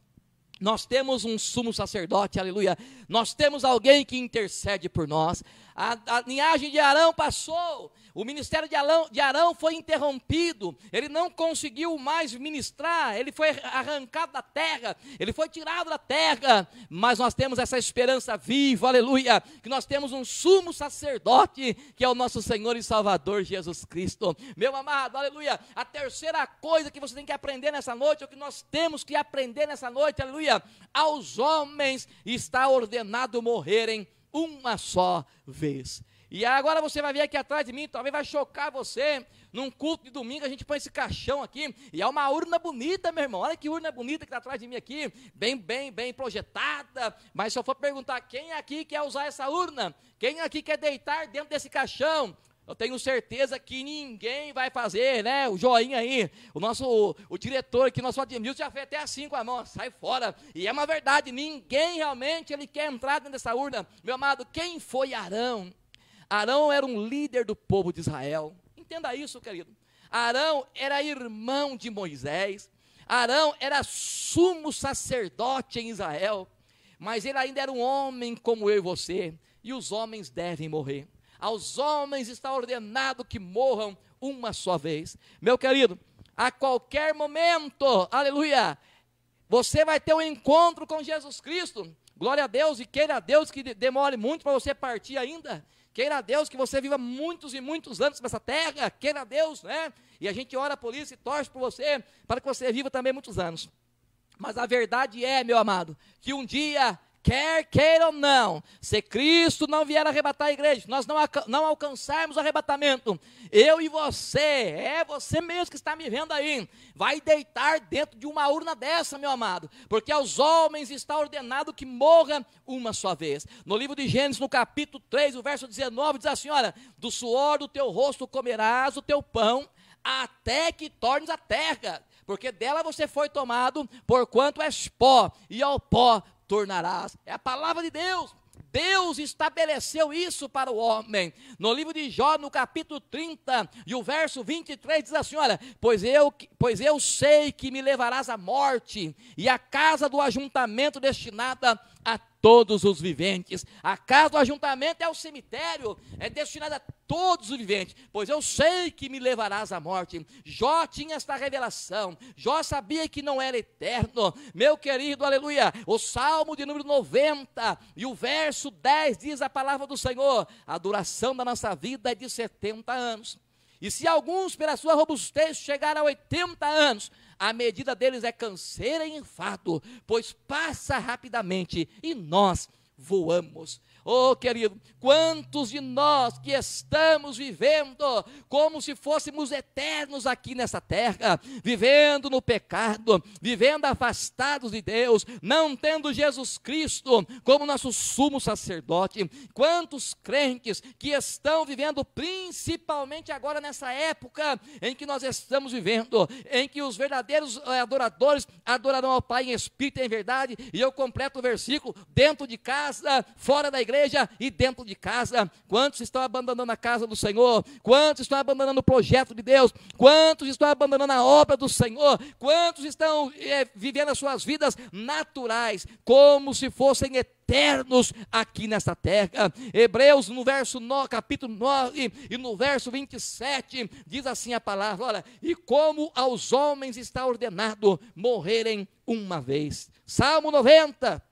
Nós temos um sumo sacerdote, aleluia. Nós temos alguém que intercede por nós. A, a linhagem de Arão passou, o ministério de Arão, de Arão foi interrompido, ele não conseguiu mais ministrar, ele foi arrancado da terra, ele foi tirado da terra, mas nós temos essa esperança viva, aleluia, que nós temos um sumo sacerdote, que é o nosso Senhor e Salvador Jesus Cristo. Meu amado, aleluia, a terceira coisa que você tem que aprender nessa noite, ou que nós temos que aprender nessa noite, aleluia, aos homens está ordenado morrerem uma só vez. E agora você vai vir aqui atrás de mim, talvez vai chocar você. Num culto de domingo a gente põe esse caixão aqui, e é uma urna bonita, meu irmão. Olha que urna bonita que está atrás de mim aqui, bem, bem, bem projetada. Mas se eu for perguntar quem aqui quer usar essa urna, quem aqui quer deitar dentro desse caixão, eu tenho certeza que ninguém vai fazer, né? O joinha aí. O nosso o, o diretor aqui, nosso Ademilson, já fez até assim com a mão, sai fora. E é uma verdade, ninguém realmente ele quer entrar dentro dessa urna. Meu amado, quem foi Arão? Arão era um líder do povo de Israel. Entenda isso, querido. Arão era irmão de Moisés. Arão era sumo sacerdote em Israel. Mas ele ainda era um homem como eu e você. E os homens devem morrer. Aos homens está ordenado que morram uma só vez. Meu querido, a qualquer momento, aleluia, você vai ter um encontro com Jesus Cristo. Glória a Deus e queira a Deus que demore muito para você partir ainda. Queira a Deus que você viva muitos e muitos anos nessa terra. Queira a Deus, né? E a gente ora por isso e torce por você, para que você viva também muitos anos. Mas a verdade é, meu amado, que um dia quer queira ou não, se Cristo não vier arrebatar a igreja, nós não, não alcançarmos o arrebatamento, eu e você, é você mesmo que está me vendo aí, vai deitar dentro de uma urna dessa, meu amado, porque aos homens está ordenado que morra uma só vez. No livro de Gênesis, no capítulo 3, o verso 19, diz assim: olha, do suor do teu rosto comerás o teu pão, até que tornes a terra, porque dela você foi tomado, porquanto és pó, e ao pó tornarás. É a palavra de Deus. Deus estabeleceu isso para o homem. No livro de Jó, no capítulo 30, e o verso 23 diz assim: Olha, pois eu, pois eu sei que me levarás à morte, e a casa do ajuntamento destinada todos os viventes. A casa do ajuntamento é o cemitério, é destinada a todos os viventes, pois eu sei que me levarás à morte. Jó tinha esta revelação, Jó sabia que não era eterno. Meu querido, aleluia, o salmo de número 90 e o verso 10 diz a palavra do Senhor: a duração da nossa vida é de 70 anos. E se alguns, pela sua robustez, chegaram a 80 anos, a medida deles é canseira e enfado, pois passa rapidamente, e nós voamos. Oh, querido, quantos de nós que estamos vivendo como se fôssemos eternos aqui nessa terra, vivendo no pecado, vivendo afastados de Deus, não tendo Jesus Cristo como nosso sumo sacerdote. Quantos crentes que estão vivendo, principalmente agora nessa época em que nós estamos vivendo, em que os verdadeiros eh, adoradores adorarão ao Pai em espírito e em verdade, e eu completo o versículo: dentro de casa, fora da igreja igreja e dentro de casa. Quantos estão abandonando a casa do Senhor? Quantos estão abandonando o projeto de Deus? Quantos estão abandonando a obra do Senhor? Quantos estão é, vivendo as suas vidas naturais, como se fossem eternos aqui nesta terra. Hebreus, no verso 9, capítulo 9 e no verso 27, diz assim a palavra: olha, e como aos homens está ordenado morrerem uma vez. Salmo 90.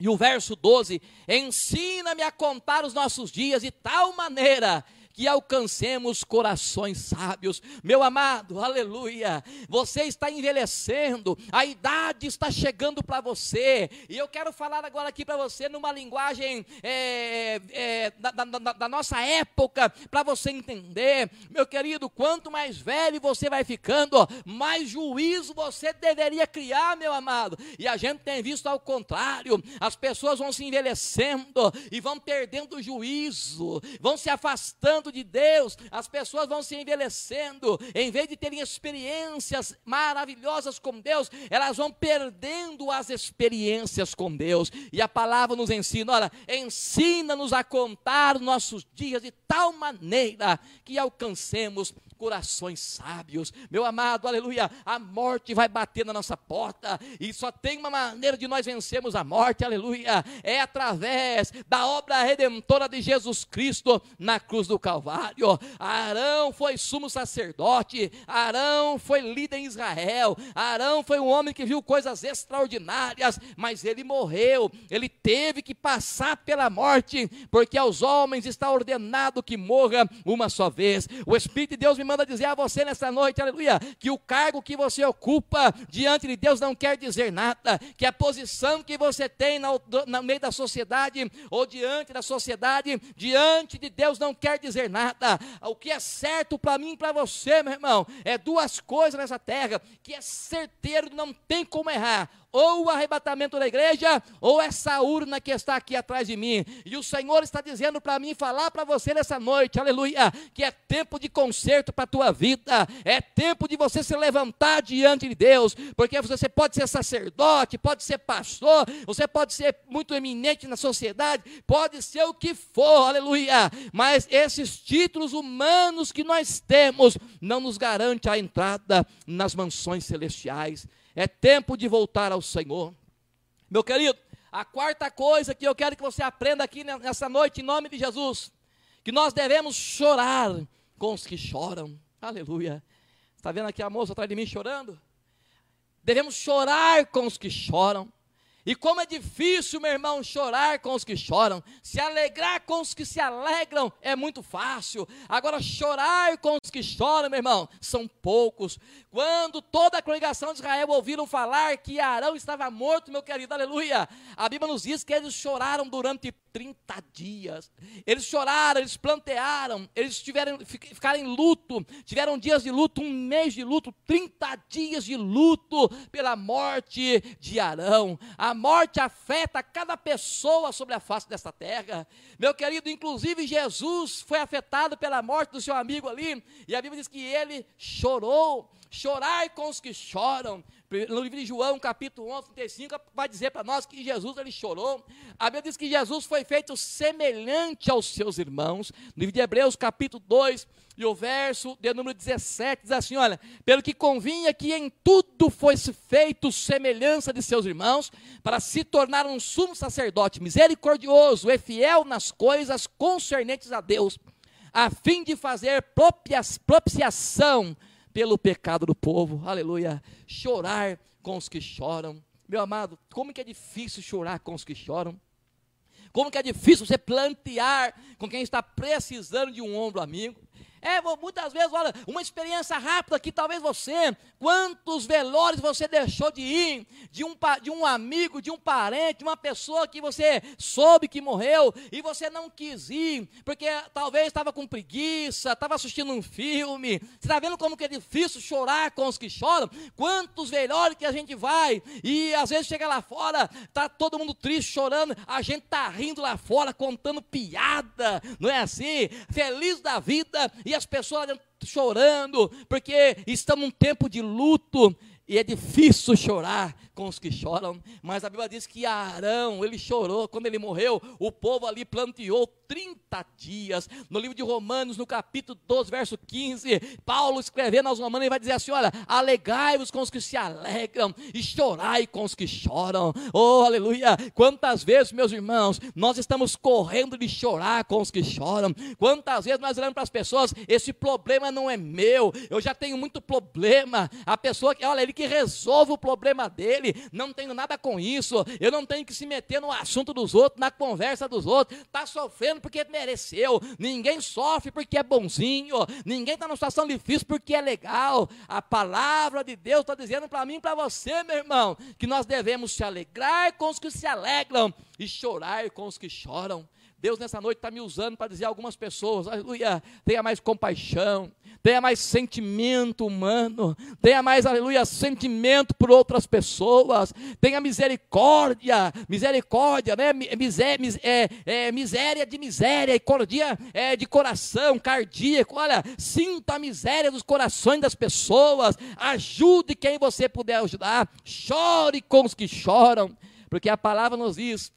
E o verso 12: Ensina-me a contar os nossos dias de tal maneira que alcancemos corações sábios. Meu amado, aleluia. Você está envelhecendo, a idade está chegando para você, e eu quero falar agora aqui para você numa linguagem é, é, da, da, da, nossa época, para você entender, meu querido. Quanto mais velho você vai ficando, mais juízo você deveria criar, meu amado. E a gente tem visto ao contrário, as pessoas vão se envelhecendo e vão perdendo o juízo, vão se afastando de Deus, as pessoas vão se envelhecendo, em vez de terem experiências maravilhosas com Deus, elas vão perdendo as experiências com Deus. E a palavra nos ensina: olha, ensina-nos a contar nossos dias de tal maneira que alcancemos corações sábios. Meu amado, aleluia, a morte vai bater na nossa porta e só tem uma maneira de nós vencermos a morte, aleluia, é através da obra redentora de Jesus Cristo na cruz do Calvário. Arão foi sumo sacerdote, Arão foi líder em Israel, Arão foi um homem que viu coisas extraordinárias, mas ele morreu, ele teve que passar pela morte, porque aos homens está ordenado que morra uma só vez. O Espírito de Deus me manda dizer a você nessa noite, aleluia, que o cargo que você ocupa diante de Deus não quer dizer nada, que a posição que você tem no, no meio da sociedade ou diante da sociedade, diante de Deus não quer dizer nada. O que é certo para mim e para você, meu irmão, é duas coisas nessa terra, que é certeiro, não tem como errar ou o arrebatamento da igreja, ou essa urna que está aqui atrás de mim. E o Senhor está dizendo para mim, falar para você nessa noite, aleluia, que é tempo de conserto para a tua vida, é tempo de você se levantar diante de Deus, porque você pode ser sacerdote, pode ser pastor, você pode ser muito eminente na sociedade, pode ser o que for, aleluia, mas esses títulos humanos que nós temos não nos garante a entrada nas mansões celestiais. É tempo de voltar ao Senhor. Meu querido, a quarta coisa que eu quero que você aprenda aqui nessa noite, em nome de Jesus, que nós devemos chorar com os que choram. Aleluia. Está vendo aqui a moça atrás de mim chorando? Devemos chorar com os que choram. E como é difícil, meu irmão, chorar com os que choram, se alegrar com os que se alegram é muito fácil. Agora, chorar com os que choram, meu irmão, são poucos. Quando toda a congregação de Israel ouviram falar que Arão estava morto, meu querido, aleluia, a Bíblia nos diz que eles choraram durante 30 dias. Eles choraram, eles plantearam, eles tiveram, ficaram em luto, tiveram dias de luto, um mês de luto, 30 dias de luto pela morte de Arão. A morte afeta cada pessoa sobre a face desta terra. Meu querido, inclusive Jesus foi afetado pela morte do seu amigo ali, e a Bíblia diz que ele chorou. Chorai com os que choram. No livro de João, capítulo 11, 35, vai dizer para nós que Jesus ele chorou. A Bíblia diz que Jesus foi feito semelhante aos seus irmãos. No livro de Hebreus, capítulo 2, e o verso de número 17 diz assim: Olha, pelo que convinha que em tudo fosse feito semelhança de seus irmãos, para se tornar um sumo sacerdote misericordioso e fiel nas coisas concernentes a Deus, a fim de fazer propiciação pelo pecado do povo, aleluia. Chorar com os que choram. Meu amado, como que é difícil chorar com os que choram? Como que é difícil você plantear com quem está precisando de um ombro amigo? É, muitas vezes, olha, uma experiência rápida que talvez você, quantos velórios você deixou de ir, de um, de um amigo, de um parente, de uma pessoa que você soube que morreu e você não quis ir, porque talvez estava com preguiça, estava assistindo um filme. Você está vendo como que é difícil chorar com os que choram? Quantos velórios que a gente vai e às vezes chega lá fora, tá todo mundo triste, chorando, a gente tá rindo lá fora, contando piada, não é assim? Feliz da vida e as pessoas lá dentro chorando, porque estamos num tempo de luto. E é difícil chorar com os que choram, mas a Bíblia diz que Arão, ele chorou quando ele morreu, o povo ali planteou 30 dias. No livro de Romanos, no capítulo 12, verso 15, Paulo escrevendo aos Romanos, ele vai dizer assim: Olha, alegai-vos com os que se alegram e chorai com os que choram. Oh, aleluia! Quantas vezes, meus irmãos, nós estamos correndo de chorar com os que choram, quantas vezes nós olhamos para as pessoas, esse problema não é meu, eu já tenho muito problema. A pessoa que, olha, ele que resolve o problema dele, não tenho nada com isso, eu não tenho que se meter no assunto dos outros, na conversa dos outros, está sofrendo porque mereceu, ninguém sofre porque é bonzinho, ninguém está numa situação difícil porque é legal. A palavra de Deus está dizendo para mim e para você, meu irmão, que nós devemos se alegrar com os que se alegram e chorar com os que choram. Deus nessa noite está me usando para dizer a algumas pessoas, aleluia, tenha mais compaixão, tenha mais sentimento humano, tenha mais, aleluia, sentimento por outras pessoas, tenha misericórdia, misericórdia, né? Mi- Misé, mis- é, é, miséria de miséria, e cordia é, de coração, cardíaco, olha, sinta a miséria dos corações das pessoas, ajude quem você puder ajudar, chore com os que choram, porque a palavra nos diz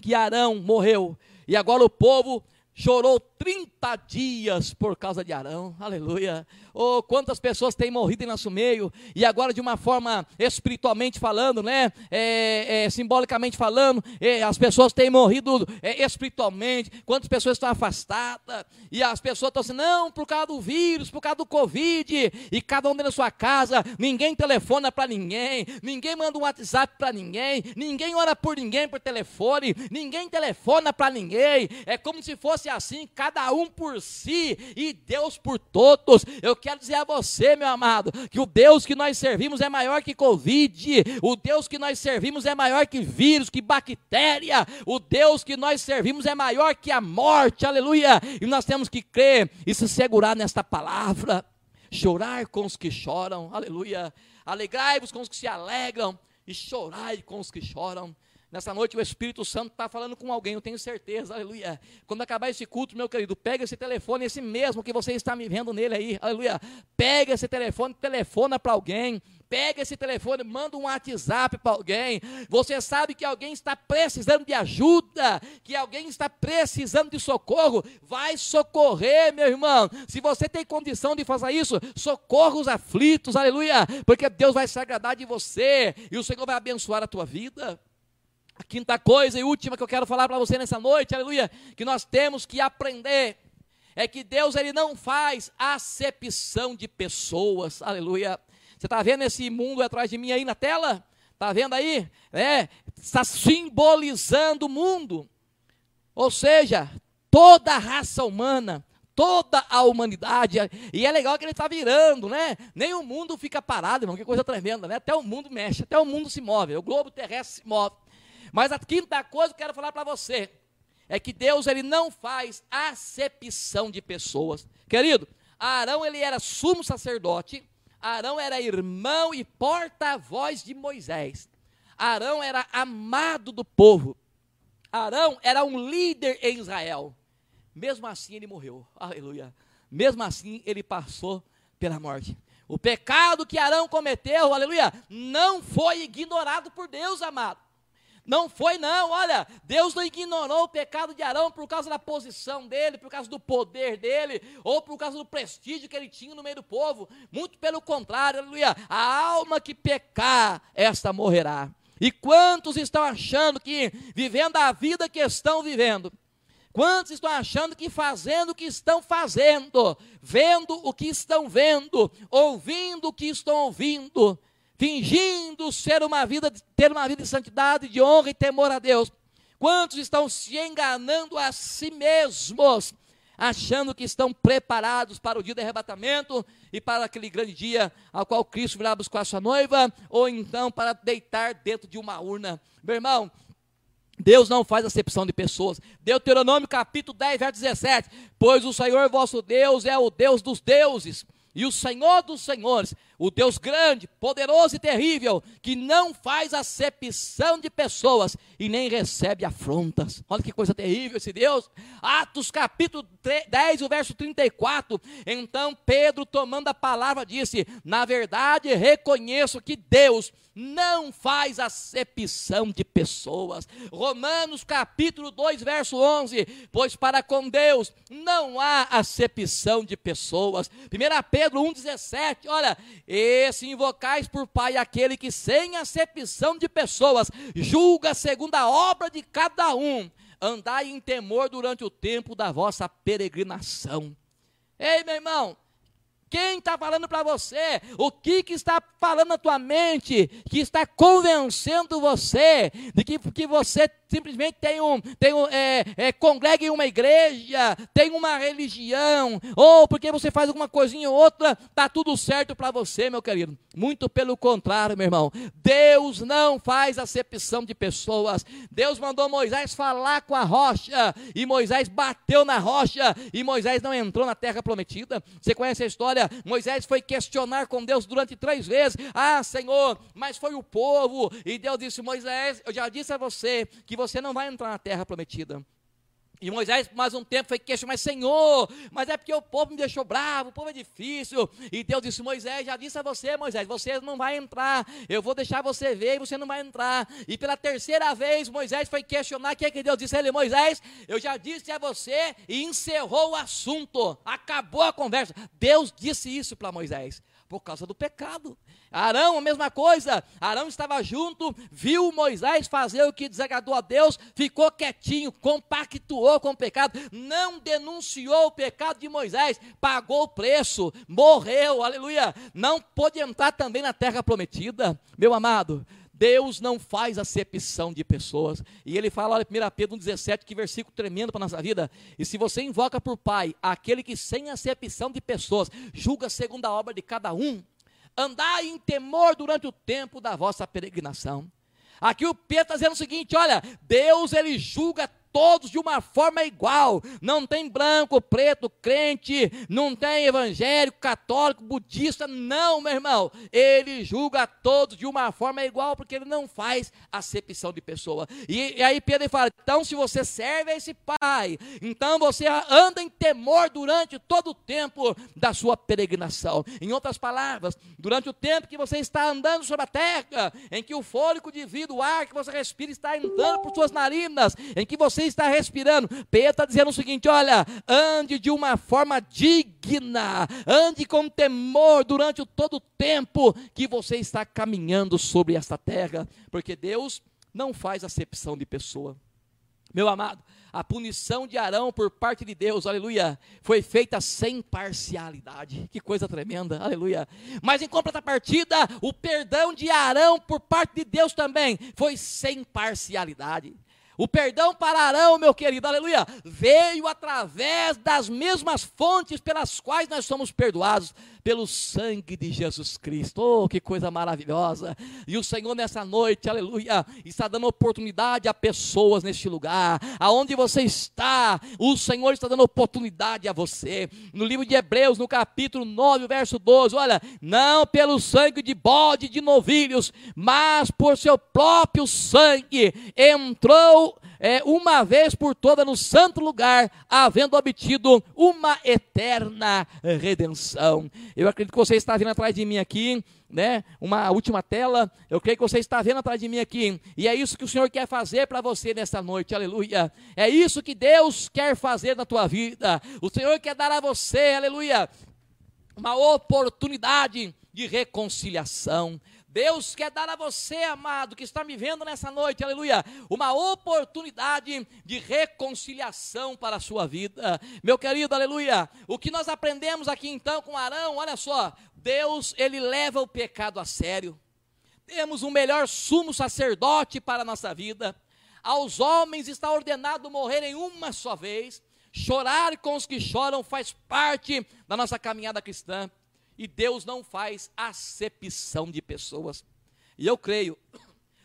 que Arão morreu e agora o povo chorou 30 dias por causa de Arão, aleluia. Oh, quantas pessoas têm morrido em nosso meio, e agora de uma forma espiritualmente falando, né, é, é, simbolicamente falando, é, as pessoas têm morrido é, espiritualmente, quantas pessoas estão afastadas, e as pessoas estão assim, não, por causa do vírus, por causa do Covid, e cada um dentro da sua casa, ninguém telefona para ninguém, ninguém manda um WhatsApp para ninguém, ninguém ora por ninguém por telefone, ninguém telefona para ninguém, é como se fosse assim, cada um por si e Deus por todos. Eu quero dizer a você, meu amado, que o Deus que nós servimos é maior que Covid, o Deus que nós servimos é maior que vírus, que bactéria, o Deus que nós servimos é maior que a morte, aleluia. E nós temos que crer e se segurar nesta palavra, chorar com os que choram, aleluia. Alegrai-vos com os que se alegram e chorai com os que choram. Nessa noite o Espírito Santo está falando com alguém, eu tenho certeza, aleluia. Quando acabar esse culto, meu querido, pega esse telefone, esse mesmo que você está me vendo nele aí, aleluia. Pega esse telefone, telefona para alguém. Pega esse telefone, manda um WhatsApp para alguém. Você sabe que alguém está precisando de ajuda, que alguém está precisando de socorro. Vai socorrer, meu irmão. Se você tem condição de fazer isso, socorra os aflitos, aleluia. Porque Deus vai se agradar de você e o Senhor vai abençoar a tua vida. A quinta coisa e última que eu quero falar para você nessa noite, aleluia, que nós temos que aprender é que Deus ele não faz acepção de pessoas, aleluia. Você está vendo esse mundo atrás de mim aí na tela? Está vendo aí? É, está simbolizando o mundo. Ou seja, toda a raça humana, toda a humanidade. E é legal que ele está virando, né? Nem o mundo fica parado, irmão, que coisa tremenda, né? Até o mundo mexe, até o mundo se move, o globo terrestre se move. Mas a quinta coisa que eu quero falar para você é que Deus ele não faz acepção de pessoas. Querido, Arão ele era sumo sacerdote, Arão era irmão e porta-voz de Moisés. Arão era amado do povo. Arão era um líder em Israel. Mesmo assim ele morreu. Aleluia. Mesmo assim ele passou pela morte. O pecado que Arão cometeu, aleluia, não foi ignorado por Deus, amado. Não foi, não. Olha, Deus não ignorou o pecado de Arão por causa da posição dele, por causa do poder dele, ou por causa do prestígio que ele tinha no meio do povo. Muito pelo contrário, aleluia. A alma que pecar, esta morrerá. E quantos estão achando que, vivendo a vida que estão vivendo, Quantos estão achando que fazendo o que estão fazendo, vendo o que estão vendo, ouvindo o que estão ouvindo, fingindo ser uma vida, ter uma vida de santidade, de honra e temor a Deus. Quantos estão se enganando a si mesmos, achando que estão preparados para o dia do arrebatamento e para aquele grande dia ao qual Cristo virá buscar a sua noiva, ou então para deitar dentro de uma urna. Meu irmão, Deus não faz acepção de pessoas. Deuteronômio capítulo 10, verso 17. Pois o Senhor vosso Deus é o Deus dos deuses e o Senhor dos senhores, o Deus grande, poderoso e terrível, que não faz acepção de pessoas e nem recebe afrontas. Olha que coisa terrível esse Deus. Atos capítulo 10, o verso 34. Então Pedro, tomando a palavra, disse: Na verdade, reconheço que Deus não faz acepção de pessoas. Romanos capítulo 2, verso 11. Pois para com Deus não há acepção de pessoas. 1 Pedro 1,17. Olha, e se invocais por Pai aquele que sem acepção de pessoas julga segundo a obra de cada um, andai em temor durante o tempo da vossa peregrinação. Ei, meu irmão, quem está falando para você? O que, que está falando na tua mente? Que está convencendo você de que, que você simplesmente tem um, tem um é, é, congrega em uma igreja, tem uma religião, ou porque você faz alguma coisinha ou outra, está tudo certo para você, meu querido. Muito pelo contrário, meu irmão. Deus não faz acepção de pessoas. Deus mandou Moisés falar com a rocha, e Moisés bateu na rocha, e Moisés não entrou na terra prometida. Você conhece a história? Moisés foi questionar com Deus durante três vezes: Ah, Senhor, mas foi o povo. E Deus disse: Moisés, eu já disse a você que você não vai entrar na terra prometida. E Moisés, mais um tempo, foi questionar, mas Senhor, mas é porque o povo me deixou bravo, o povo é difícil. E Deus disse: Moisés, já disse a você, Moisés, você não vai entrar. Eu vou deixar você ver e você não vai entrar. E pela terceira vez, Moisés foi questionar. O que é que Deus disse a ele? Moisés, eu já disse a você e encerrou o assunto. Acabou a conversa. Deus disse isso para Moisés por causa do pecado. Arão, a mesma coisa. Arão estava junto, viu Moisés fazer o que desagradou a Deus, ficou quietinho, compactuou com o pecado, não denunciou o pecado de Moisés, pagou o preço, morreu, aleluia. Não pôde entrar também na terra prometida. Meu amado, Deus não faz acepção de pessoas. E ele fala, olha, 1 Pedro 1,17, que versículo tremendo para a nossa vida. E se você invoca por Pai aquele que sem acepção de pessoas julga segundo a obra de cada um, andai em temor durante o tempo da vossa peregrinação. Aqui o Pedro está dizendo o seguinte: olha, Deus ele julga todos de uma forma igual. Não tem branco, preto, crente, não tem evangélico, católico, budista, não, meu irmão. Ele julga todos de uma forma igual, porque ele não faz acepção de pessoa. E, e aí Pedro fala: então, se você serve a esse Pai, então você anda em temor durante todo o tempo da sua peregrinação. Em outras palavras, durante o tempo que você está andando sobre a terra, em que o fôlego de vida, o ar que você respira está entrando por suas narinas, em que você você está respirando. Pedro está dizendo o seguinte: olha, ande de uma forma digna, ande com temor durante todo o tempo que você está caminhando sobre esta terra, porque Deus não faz acepção de pessoa. Meu amado, a punição de Arão por parte de Deus, aleluia, foi feita sem parcialidade. Que coisa tremenda, aleluia. Mas em contrapartida, o perdão de Arão por parte de Deus também foi sem parcialidade. O perdão para Arão, meu querido, aleluia, veio através das mesmas fontes pelas quais nós somos perdoados, pelo sangue de Jesus Cristo. Oh, que coisa maravilhosa! E o Senhor nessa noite, aleluia, está dando oportunidade a pessoas neste lugar, aonde você está, o Senhor está dando oportunidade a você. No livro de Hebreus, no capítulo 9, verso 12, olha, não pelo sangue de bode de novilhos, mas por seu próprio sangue entrou é, uma vez por toda no santo lugar, havendo obtido uma eterna redenção. Eu acredito que você está vendo atrás de mim aqui, né? Uma última tela. Eu creio que você está vendo atrás de mim aqui. E é isso que o Senhor quer fazer para você nesta noite. Aleluia. É isso que Deus quer fazer na tua vida. O Senhor quer dar a você, aleluia, uma oportunidade de reconciliação. Deus quer dar a você, amado, que está me vendo nessa noite, aleluia, uma oportunidade de reconciliação para a sua vida. Meu querido, aleluia, o que nós aprendemos aqui então com Arão, olha só, Deus, ele leva o pecado a sério. Temos um melhor sumo sacerdote para a nossa vida. Aos homens está ordenado morrerem uma só vez, Chorar com os que choram faz parte da nossa caminhada cristã. E Deus não faz acepção de pessoas. E eu creio,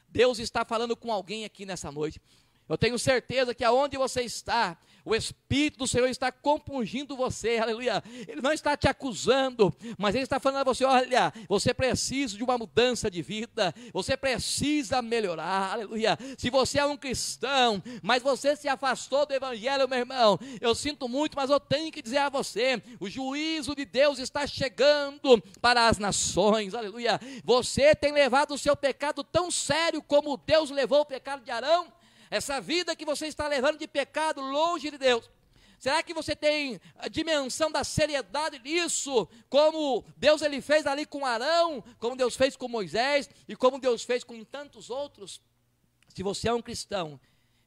Deus está falando com alguém aqui nessa noite. Eu tenho certeza que aonde você está, o Espírito do Senhor está compungindo você, aleluia. Ele não está te acusando, mas Ele está falando a você: olha, você precisa de uma mudança de vida, você precisa melhorar, aleluia. Se você é um cristão, mas você se afastou do Evangelho, meu irmão, eu sinto muito, mas eu tenho que dizer a você: o juízo de Deus está chegando para as nações, aleluia. Você tem levado o seu pecado tão sério como Deus levou o pecado de Arão essa vida que você está levando de pecado longe de Deus. Será que você tem a dimensão da seriedade disso? Como Deus ele fez ali com Arão, como Deus fez com Moisés e como Deus fez com tantos outros? Se você é um cristão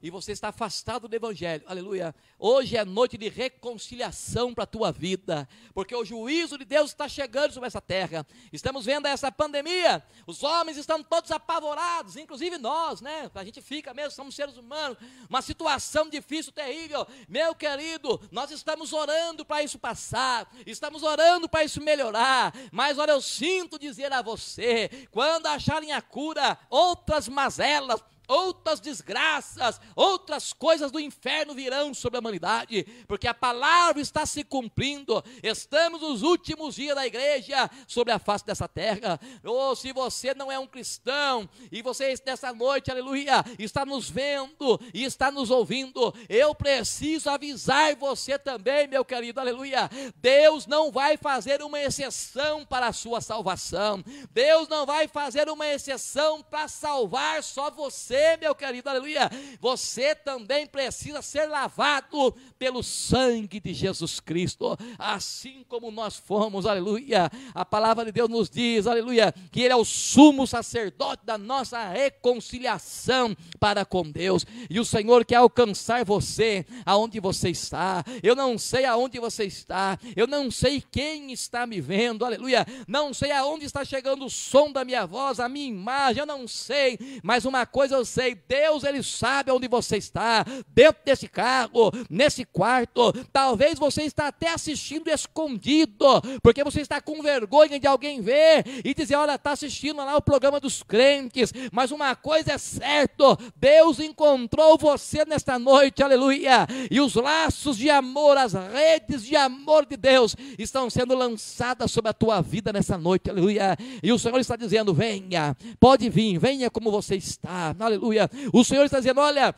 e você está afastado do Evangelho, aleluia. Hoje é noite de reconciliação para a tua vida, porque o juízo de Deus está chegando sobre essa terra. Estamos vendo essa pandemia, os homens estão todos apavorados, inclusive nós, né? A gente fica mesmo, somos seres humanos, uma situação difícil, terrível. Meu querido, nós estamos orando para isso passar, estamos orando para isso melhorar, mas olha, eu sinto dizer a você, quando acharem a cura, outras mazelas, outras desgraças, outras coisas do inferno virão sobre a humanidade, porque a palavra está se cumprindo. Estamos nos últimos dias da igreja sobre a face dessa terra. Ou oh, se você não é um cristão e você nessa noite, aleluia, está nos vendo e está nos ouvindo, eu preciso avisar você também, meu querido, aleluia. Deus não vai fazer uma exceção para a sua salvação. Deus não vai fazer uma exceção para salvar só você meu querido, aleluia, você também precisa ser lavado pelo sangue de Jesus Cristo, assim como nós fomos, aleluia. A palavra de Deus nos diz, aleluia, que Ele é o sumo sacerdote da nossa reconciliação para com Deus, e o Senhor quer alcançar você aonde você está. Eu não sei aonde você está, eu não sei quem está me vendo, aleluia, não sei aonde está chegando o som da minha voz, a minha imagem, eu não sei, mas uma coisa eu sei, Deus ele sabe onde você está, dentro desse carro, nesse quarto. Talvez você está até assistindo escondido, porque você está com vergonha de alguém ver e dizer, olha, está assistindo lá o programa dos crentes. Mas uma coisa é certo, Deus encontrou você nesta noite, aleluia. E os laços de amor, as redes de amor de Deus estão sendo lançadas sobre a tua vida nessa noite, aleluia. E o Senhor está dizendo: venha, pode vir, venha como você está, aleluia aleluia. O Senhor está dizendo: olha,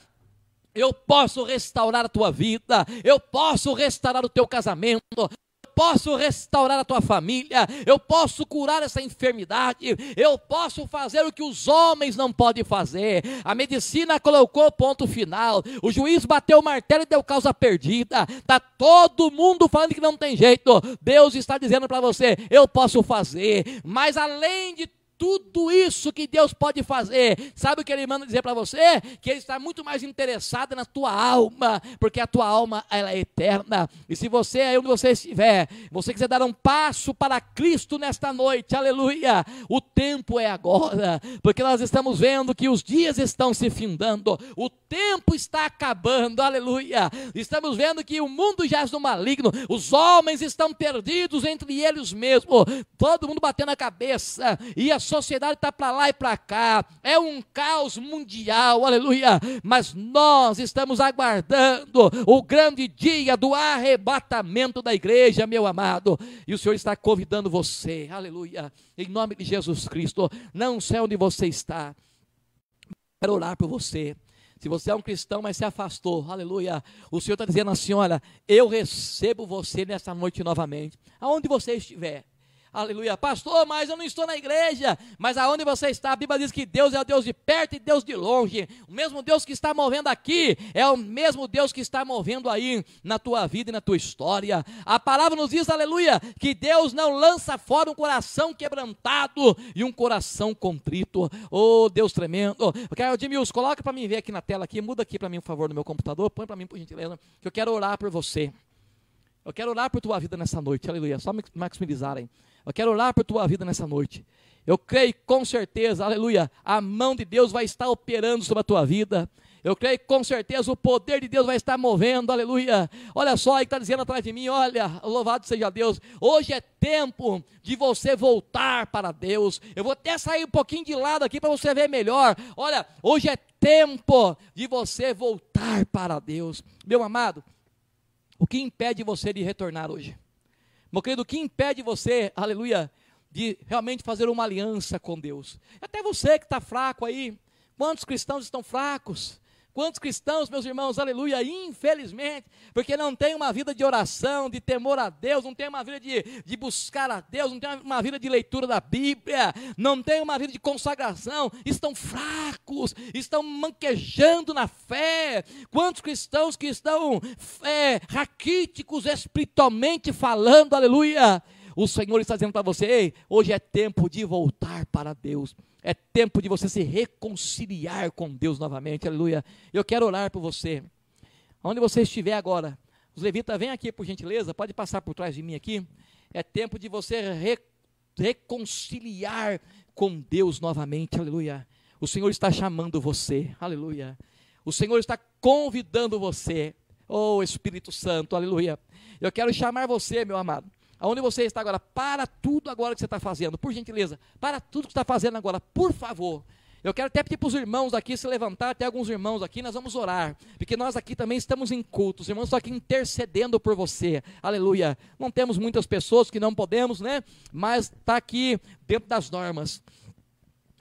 eu posso restaurar a tua vida, eu posso restaurar o teu casamento, eu posso restaurar a tua família, eu posso curar essa enfermidade, eu posso fazer o que os homens não podem fazer. A medicina colocou ponto final, o juiz bateu o martelo e deu causa perdida. Está todo mundo falando que não tem jeito. Deus está dizendo para você: eu posso fazer, mas além de tudo isso que Deus pode fazer. Sabe o que ele manda dizer para você? Que ele está muito mais interessado na tua alma, porque a tua alma ela é eterna. E se você aí onde você estiver, você quiser dar um passo para Cristo nesta noite, aleluia. O tempo é agora, porque nós estamos vendo que os dias estão se findando, o tempo está acabando, aleluia. Estamos vendo que o mundo jaz no maligno, os homens estão perdidos entre eles mesmos, todo mundo batendo a cabeça, e a sociedade está para lá e para cá, é um caos mundial, aleluia. Mas nós estamos aguardando o grande dia do arrebatamento da igreja, meu amado, e o Senhor está convidando você, aleluia, em nome de Jesus Cristo. Não sei onde você está, quero orar por você. Se você é um cristão, mas se afastou, aleluia. O Senhor está dizendo assim: olha, eu recebo você nessa noite novamente, aonde você estiver. Aleluia. Pastor, mas eu não estou na igreja. Mas aonde você está, a Bíblia diz que Deus é o Deus de perto e Deus de longe. O mesmo Deus que está movendo aqui é o mesmo Deus que está movendo aí na tua vida e na tua história. A palavra nos diz, aleluia, que Deus não lança fora um coração quebrantado e um coração contrito. Oh, Deus tremendo. Quero, Edmilson, coloca para mim ver aqui na tela aqui, muda aqui para mim, por favor, no meu computador, põe para mim, por gentileza, que eu quero orar por você. Eu quero orar por tua vida nessa noite, aleluia. Só maximizarem. Eu quero orar por tua vida nessa noite. Eu creio com certeza, aleluia, a mão de Deus vai estar operando sobre a tua vida. Eu creio com certeza o poder de Deus vai estar movendo, aleluia. Olha só que está dizendo atrás de mim: olha, louvado seja Deus. Hoje é tempo de você voltar para Deus. Eu vou até sair um pouquinho de lado aqui para você ver melhor. Olha, hoje é tempo de você voltar para Deus. Meu amado, o que impede você de retornar hoje? Meu querido, o que impede você, aleluia, de realmente fazer uma aliança com Deus? Até você que está fraco aí, quantos cristãos estão fracos? Quantos cristãos, meus irmãos, aleluia, infelizmente, porque não tem uma vida de oração, de temor a Deus, não tem uma vida de, de buscar a Deus, não tem uma vida de leitura da Bíblia, não tem uma vida de consagração, estão fracos, estão manquejando na fé. Quantos cristãos que estão é, raquíticos espiritualmente falando, aleluia. O Senhor está dizendo para você: Ei, hoje é tempo de voltar para Deus. É tempo de você se reconciliar com Deus novamente, aleluia. Eu quero orar por você. Onde você estiver agora, os levitas, vem aqui por gentileza, pode passar por trás de mim aqui. É tempo de você re reconciliar com Deus novamente, aleluia. O Senhor está chamando você, aleluia. O Senhor está convidando você, oh Espírito Santo, aleluia. Eu quero chamar você, meu amado, aonde você está agora, para tudo agora que você está fazendo, por gentileza, para tudo que está fazendo agora, por favor. Eu quero até pedir para os irmãos aqui se levantar, até alguns irmãos aqui, nós vamos orar, porque nós aqui também estamos em culto, os irmãos estão aqui intercedendo por você, aleluia. Não temos muitas pessoas que não podemos, né? Mas está aqui dentro das normas.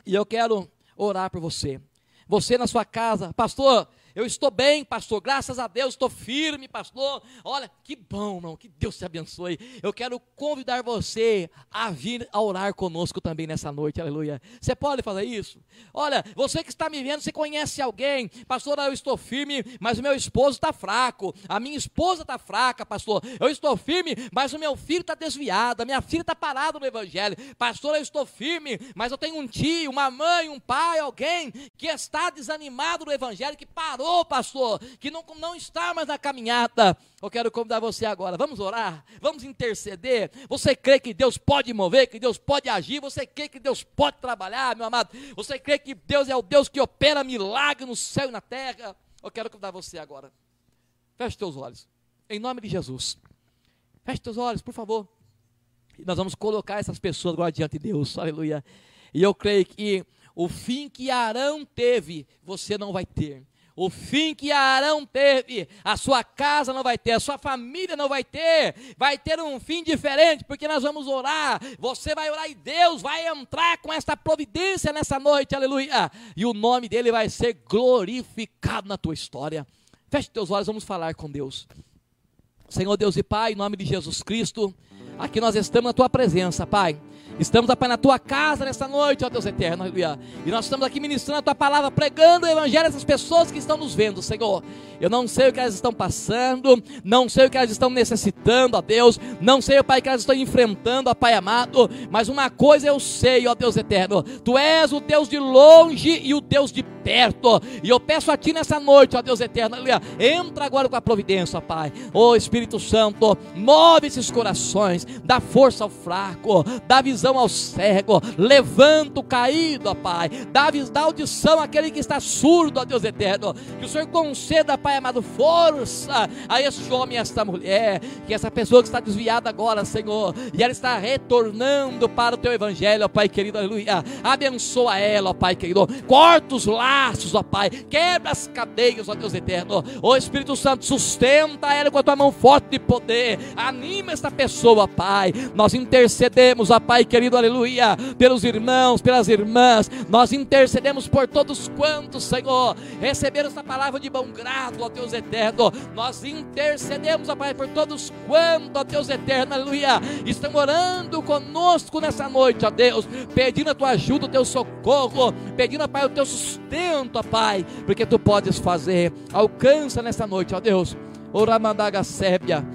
E eu quero orar por você. Você na sua casa, pastor, eu estou bem, pastor, graças a Deus, estou firme, pastor. Olha, que bom, irmão, que Deus te abençoe. Eu quero convidar você a vir a orar conosco também nessa noite, aleluia. Você pode fazer isso? Olha, você que está me vendo, você conhece alguém, pastor, eu estou firme, mas o meu esposo está fraco, a minha esposa está fraca, pastor. Eu estou firme, mas o meu filho está desviado, a minha filha está parada no evangelho. Pastor, eu estou firme, mas eu tenho um tio, uma mãe, um pai, alguém que está desanimado no evangelho, que parou parou, pastor, que não, não está mais na caminhada. Eu quero convidar você agora. Vamos orar, vamos interceder. Você crê que Deus pode mover, que Deus pode agir? Você crê que Deus pode trabalhar, meu amado? Você crê que Deus é o Deus que opera milagre no céu e na terra? Eu quero convidar você agora. Feche teus olhos, em nome de Jesus. Feche teus olhos, por favor. E nós vamos colocar essas pessoas agora diante de Deus, aleluia. E eu creio que o fim que Arão teve, você não vai ter. O fim que Arão teve, a sua casa não vai ter, a sua família não vai ter, vai ter um fim diferente, porque nós vamos orar, você vai orar e Deus vai entrar com esta providência nessa noite, aleluia, e o nome dele vai ser glorificado na tua história. Feche teus olhos, vamos falar com Deus. Senhor Deus e Pai, em nome de Jesus Cristo, aqui nós estamos na tua presença, Pai. Estamos, Pai, na tua casa nesta noite, ó Deus eterno, aleluia. E nós estamos aqui ministrando a tua palavra, pregando o evangelho a essas pessoas que estão nos vendo, Senhor. Eu não sei o que elas estão passando, não sei o que elas estão necessitando, ó Deus, não sei, ó Pai, o que elas estão enfrentando, ó Pai amado, mas uma coisa eu sei, ó Deus eterno, Tu és o Deus de longe e o Deus de perto, e eu peço a Ti nessa noite, ó Deus eterno, aleluia, entra agora com a providência, ó Pai, ó Espírito Santo, move esses corações, dá força ao fraco, dá visão ao cego, levanta o caído, ó Pai, dá, dá audição àquele que está surdo, ó Deus eterno, que o Senhor conceda, Pai amado, força a este homem a esta mulher, que essa pessoa que está desviada agora, Senhor, e ela está retornando para o teu evangelho, ó Pai querido, aleluia, abençoa ela, ó Pai querido, corta os laços, ó Pai, quebra as cadeias, ó Deus eterno, ó Espírito Santo, sustenta ela com a tua mão forte de poder, anima esta pessoa, Pai, nós intercedemos, ó Pai querido, aleluia, pelos irmãos, pelas irmãs, nós intercedemos por todos quantos, Senhor, receberam esta palavra de bom grado, ó Deus eterno, nós intercedemos, ó Pai, por todos quantos, ó Deus eterno, aleluia, estão orando conosco nessa noite, ó Deus, pedindo a tua ajuda, o teu socorro, pedindo, ó Pai, o teu sustento, ó Pai, porque tu podes fazer, alcança nessa noite, ó Deus, Oramandaga Sébia,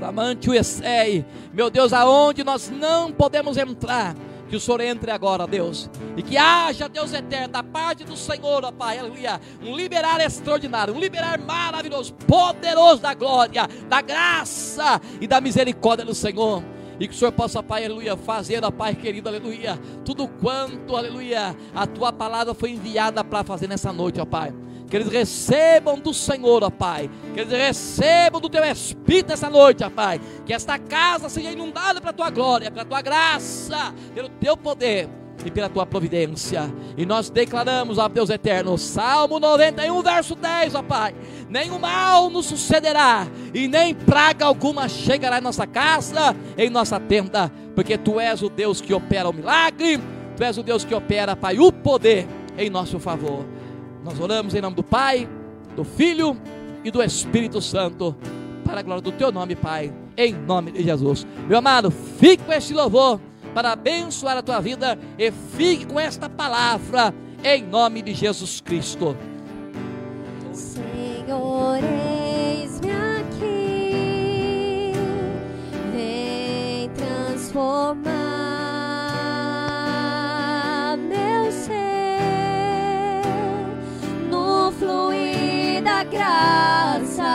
Ramante o Essei, meu Deus, aonde nós não podemos entrar, que o Senhor entre agora, Deus, e que haja, Deus eterno, da parte do Senhor, ó Pai, aleluia, um liberar extraordinário, um liberar maravilhoso, poderoso da glória, da graça e da misericórdia do Senhor. E que o Senhor possa, Pai, aleluia, fazer, ó Pai querido, aleluia, tudo quanto, aleluia, a tua palavra foi enviada para fazer nessa noite, ó Pai Que eles recebam do Senhor, ó Pai. Que eles recebam do Teu Espírito essa noite, ó Pai. Que esta casa seja inundada pela Tua glória, pela Tua graça, pelo Teu poder e pela tua providência. E nós declaramos, ó Deus eterno, Salmo 91, verso 10, ó Pai: nenhum mal nos sucederá, e nem praga alguma chegará em nossa casa, em nossa tenda, porque tu és o Deus que opera o milagre, tu és o Deus que opera, Pai, o poder em nosso favor. Nós oramos em nome do Pai, do Filho e do Espírito Santo, para a glória do teu nome, Pai, em nome de Jesus. Meu amado, fique com este louvor para abençoar a tua vida e fique com esta palavra em nome de Jesus Cristo. Senhor, eis-me aqui, vem transformar meu ser fluir da graça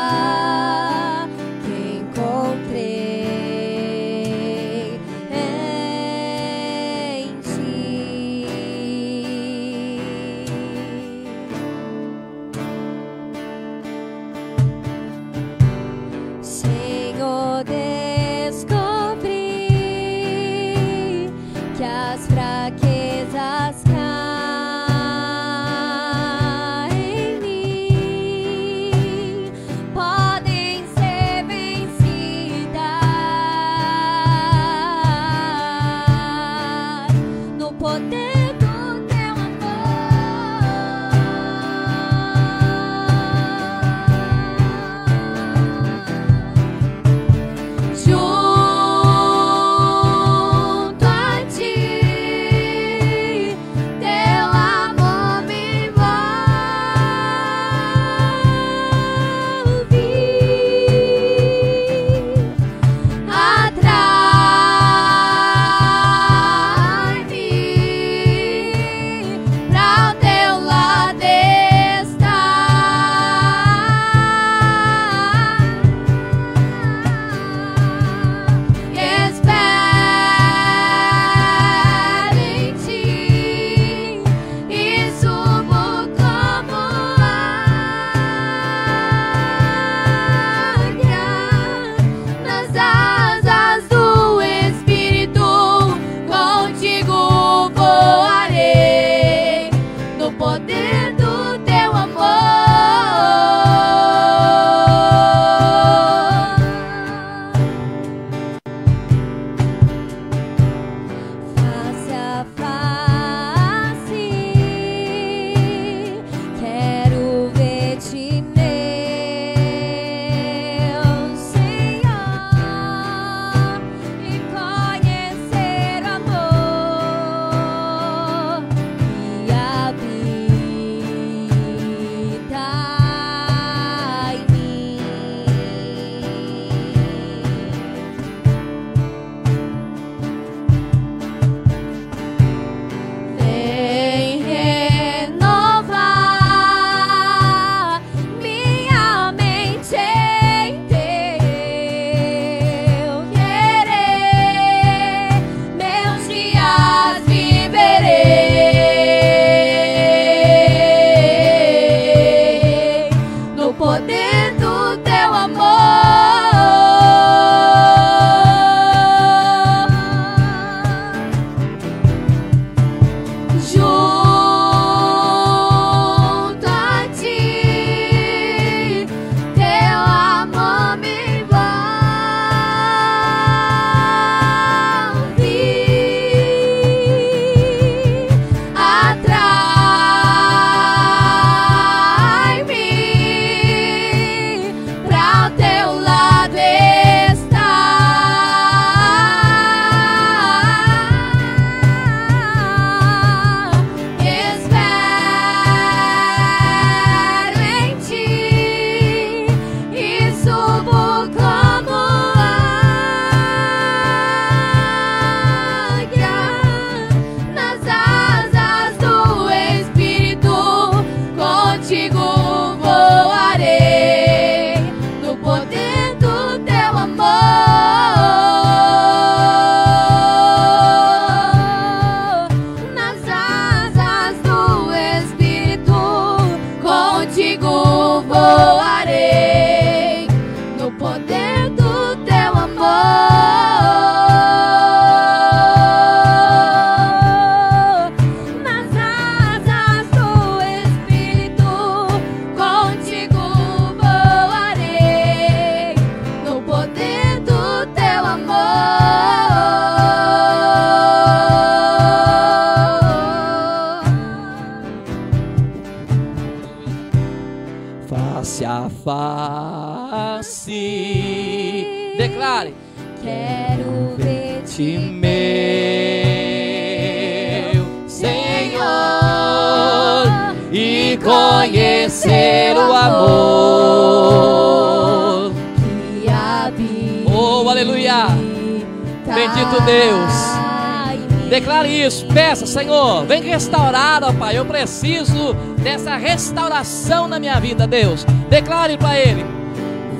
Ele.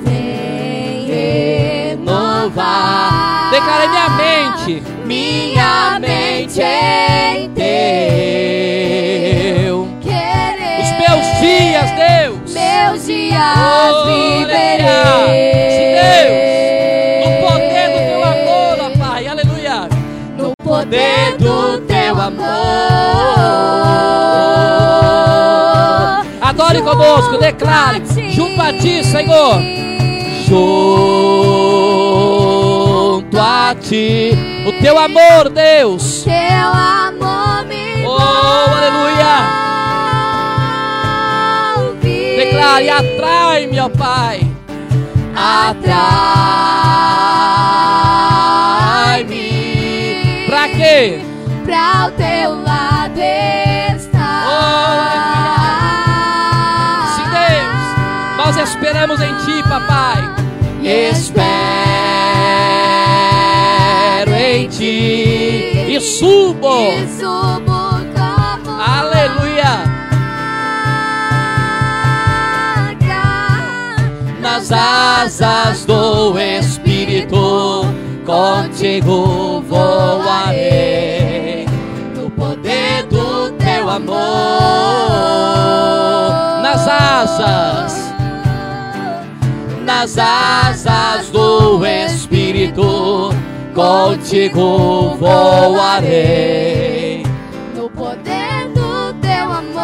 Vem renovar Declare minha mente, minha mente em teu. querer. Os meus dias, Deus. meus dias Oh, viverei. aleluia. No poder do teu amor, ó Pai, aleluia. no poder do teu amor. Conosco, declare, junto a ti, Senhor. Junto a ti, o teu amor, Deus. Teu amor me Oh, aleluia. Declare, atrai-me, ó Pai. Atrai-me. Pra quê? Pra o teu Espero em Ti e subo. E subo Aleluia. Nas asas do Espírito, contigo voarei. No poder do Teu amor. Nas asas. Nas asas do Espírito, contigo voarei. No poder do teu amor.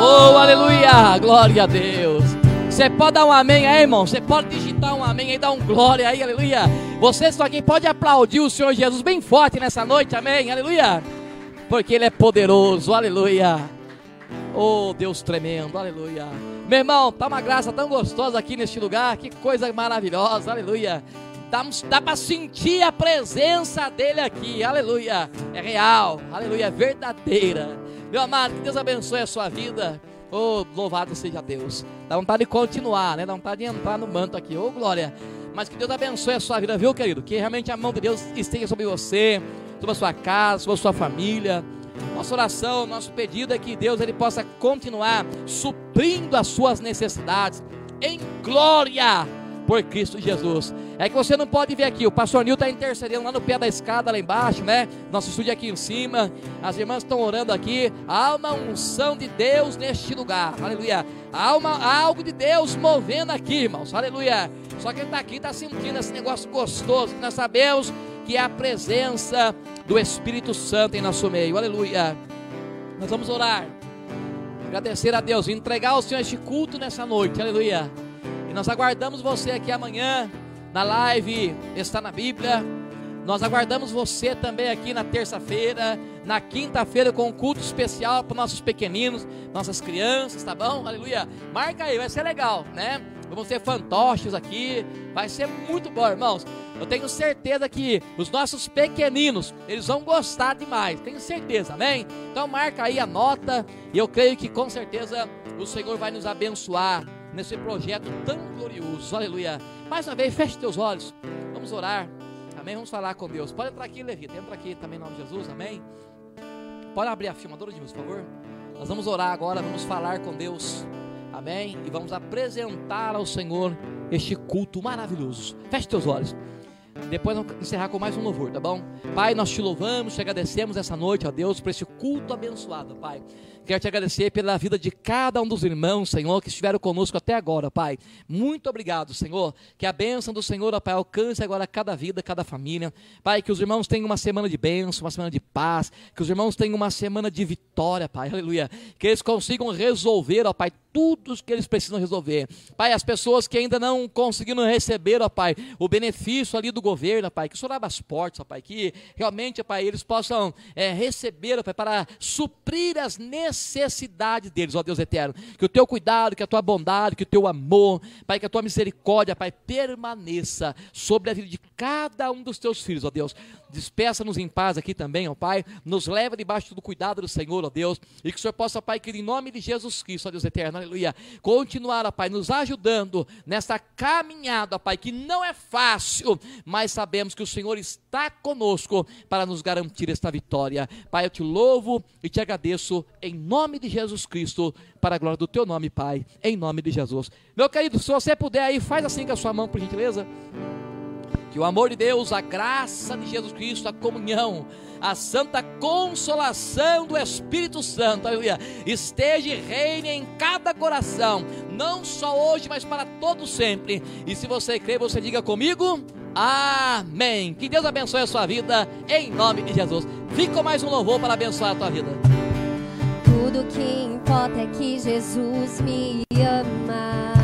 Oh, aleluia! Glória a Deus. Você pode dar um amém aí, irmão? Você pode digitar um amém aí, dar um glória aí, aleluia. Você só aqui pode aplaudir o Senhor Jesus bem forte nessa noite, amém, aleluia. Porque Ele é poderoso, aleluia. Oh, Deus tremendo, aleluia. Meu irmão, tá uma graça tão gostosa aqui neste lugar, que coisa maravilhosa, aleluia. Dá, dá para sentir a presença dele aqui, aleluia. É real, aleluia, é verdadeira. Meu amado, que Deus abençoe a sua vida. Oh, louvado seja Deus. Dá vontade de continuar, né? Dá vontade de entrar no manto aqui. Oh, glória. Mas que Deus abençoe a sua vida, viu, querido? Que realmente a mão de Deus esteja sobre você, sobre a sua casa, sobre a sua família. Nossa oração, nosso pedido é que Deus ele possa continuar suprindo as suas necessidades em glória por Cristo Jesus. É que você não pode ver aqui, o pastor Nil está intercedendo lá no pé da escada, lá embaixo, né? Nosso estúdio aqui em cima. As irmãs estão orando aqui. Há uma unção de Deus neste lugar, aleluia. Há, uma, há algo de Deus movendo aqui, irmãos, aleluia. Só que ele está aqui, está sentindo esse negócio gostoso, que nós sabemos que é a presença do Espírito Santo em nosso meio, aleluia. Nós vamos orar, agradecer a Deus, entregar ao Senhor este culto nessa noite, aleluia. E nós aguardamos você aqui amanhã na live Está na Bíblia. Nós aguardamos você também aqui na terça-feira, na quinta-feira com um culto especial para nossos pequeninos, nossas crianças, tá bom? Aleluia. Marca aí, vai ser legal, né? Vamos ter fantoches aqui, vai ser muito bom, irmãos. Eu tenho certeza que os nossos pequeninos, eles vão gostar demais, tenho certeza, amém? Então marca aí, anota, e eu creio que com certeza o Senhor vai nos abençoar nesse projeto tão glorioso, aleluia. Mais uma vez, feche teus olhos, vamos orar, amém? Vamos falar com Deus. Pode entrar aqui, Levita, entra aqui também em nome de Jesus, amém? Pode abrir a filmadora de luz, por favor. Nós vamos orar agora, vamos falar com Deus, amém? E vamos apresentar ao Senhor este culto maravilhoso. Feche teus olhos. Depois vamos encerrar com mais um louvor, tá bom? Pai, nós te louvamos, te agradecemos essa noite, ó Deus, por esse culto abençoado, Pai. Quero te agradecer pela vida de cada um dos irmãos, Senhor, que estiveram conosco até agora, Pai. Muito obrigado, Senhor. Que a bênção do Senhor, Pai, alcance agora cada vida, cada família. Pai, que os irmãos tenham uma semana de bênção, uma semana de paz. Que os irmãos tenham uma semana de vitória, Pai. Aleluia. Que eles consigam resolver, ó Pai, tudo que eles precisam resolver. Pai, as pessoas que ainda não conseguiram receber, ó Pai, o benefício ali do governo, ó Pai, que o Senhor abra as portas, ó Pai, que realmente, ó Pai, eles possam é, receber, ó Pai, para suprir as necessidades deles, ó Deus eterno. Que o teu cuidado, que a tua bondade, que o teu amor, Pai, que a tua misericórdia, Pai, permaneça sobre a vida de cada um dos teus filhos, ó Deus. Despeça-nos em paz aqui também, ó Pai. Nos leva debaixo do cuidado do Senhor, ó Deus. E que o Senhor possa, Pai, que em nome de Jesus Cristo, ó Deus eterno, aleluia, continuar, ó Pai, nos ajudando nessa caminhada, ó Pai, que não é fácil, mas sabemos que o Senhor está conosco para nos garantir esta vitória. Pai, eu te louvo e te agradeço em nome de Jesus Cristo, para a glória do teu nome, Pai, em nome de Jesus. Meu querido, se você puder aí, faz assim com a sua mão, por gentileza. Que o amor de Deus, a graça de Jesus Cristo, a comunhão, a santa consolação do Espírito Santo, aleluia, esteja e reine em cada coração, não só hoje, mas para todo sempre. E se você crê, você diga comigo: Amém. Que Deus abençoe a sua vida, em nome de Jesus. Fica mais um louvor para abençoar a tua vida. Tudo que importa é que Jesus me ama.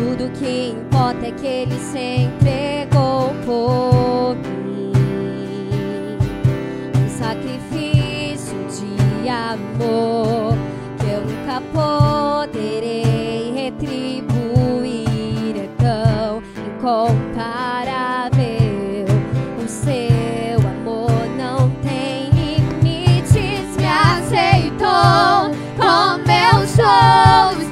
Tudo que importa é que Ele se entregou por mim. Um sacrifício de amor que eu nunca poderei retribuir. É tão incomparável. O seu amor não tem limites. Me aceitou como eu sou.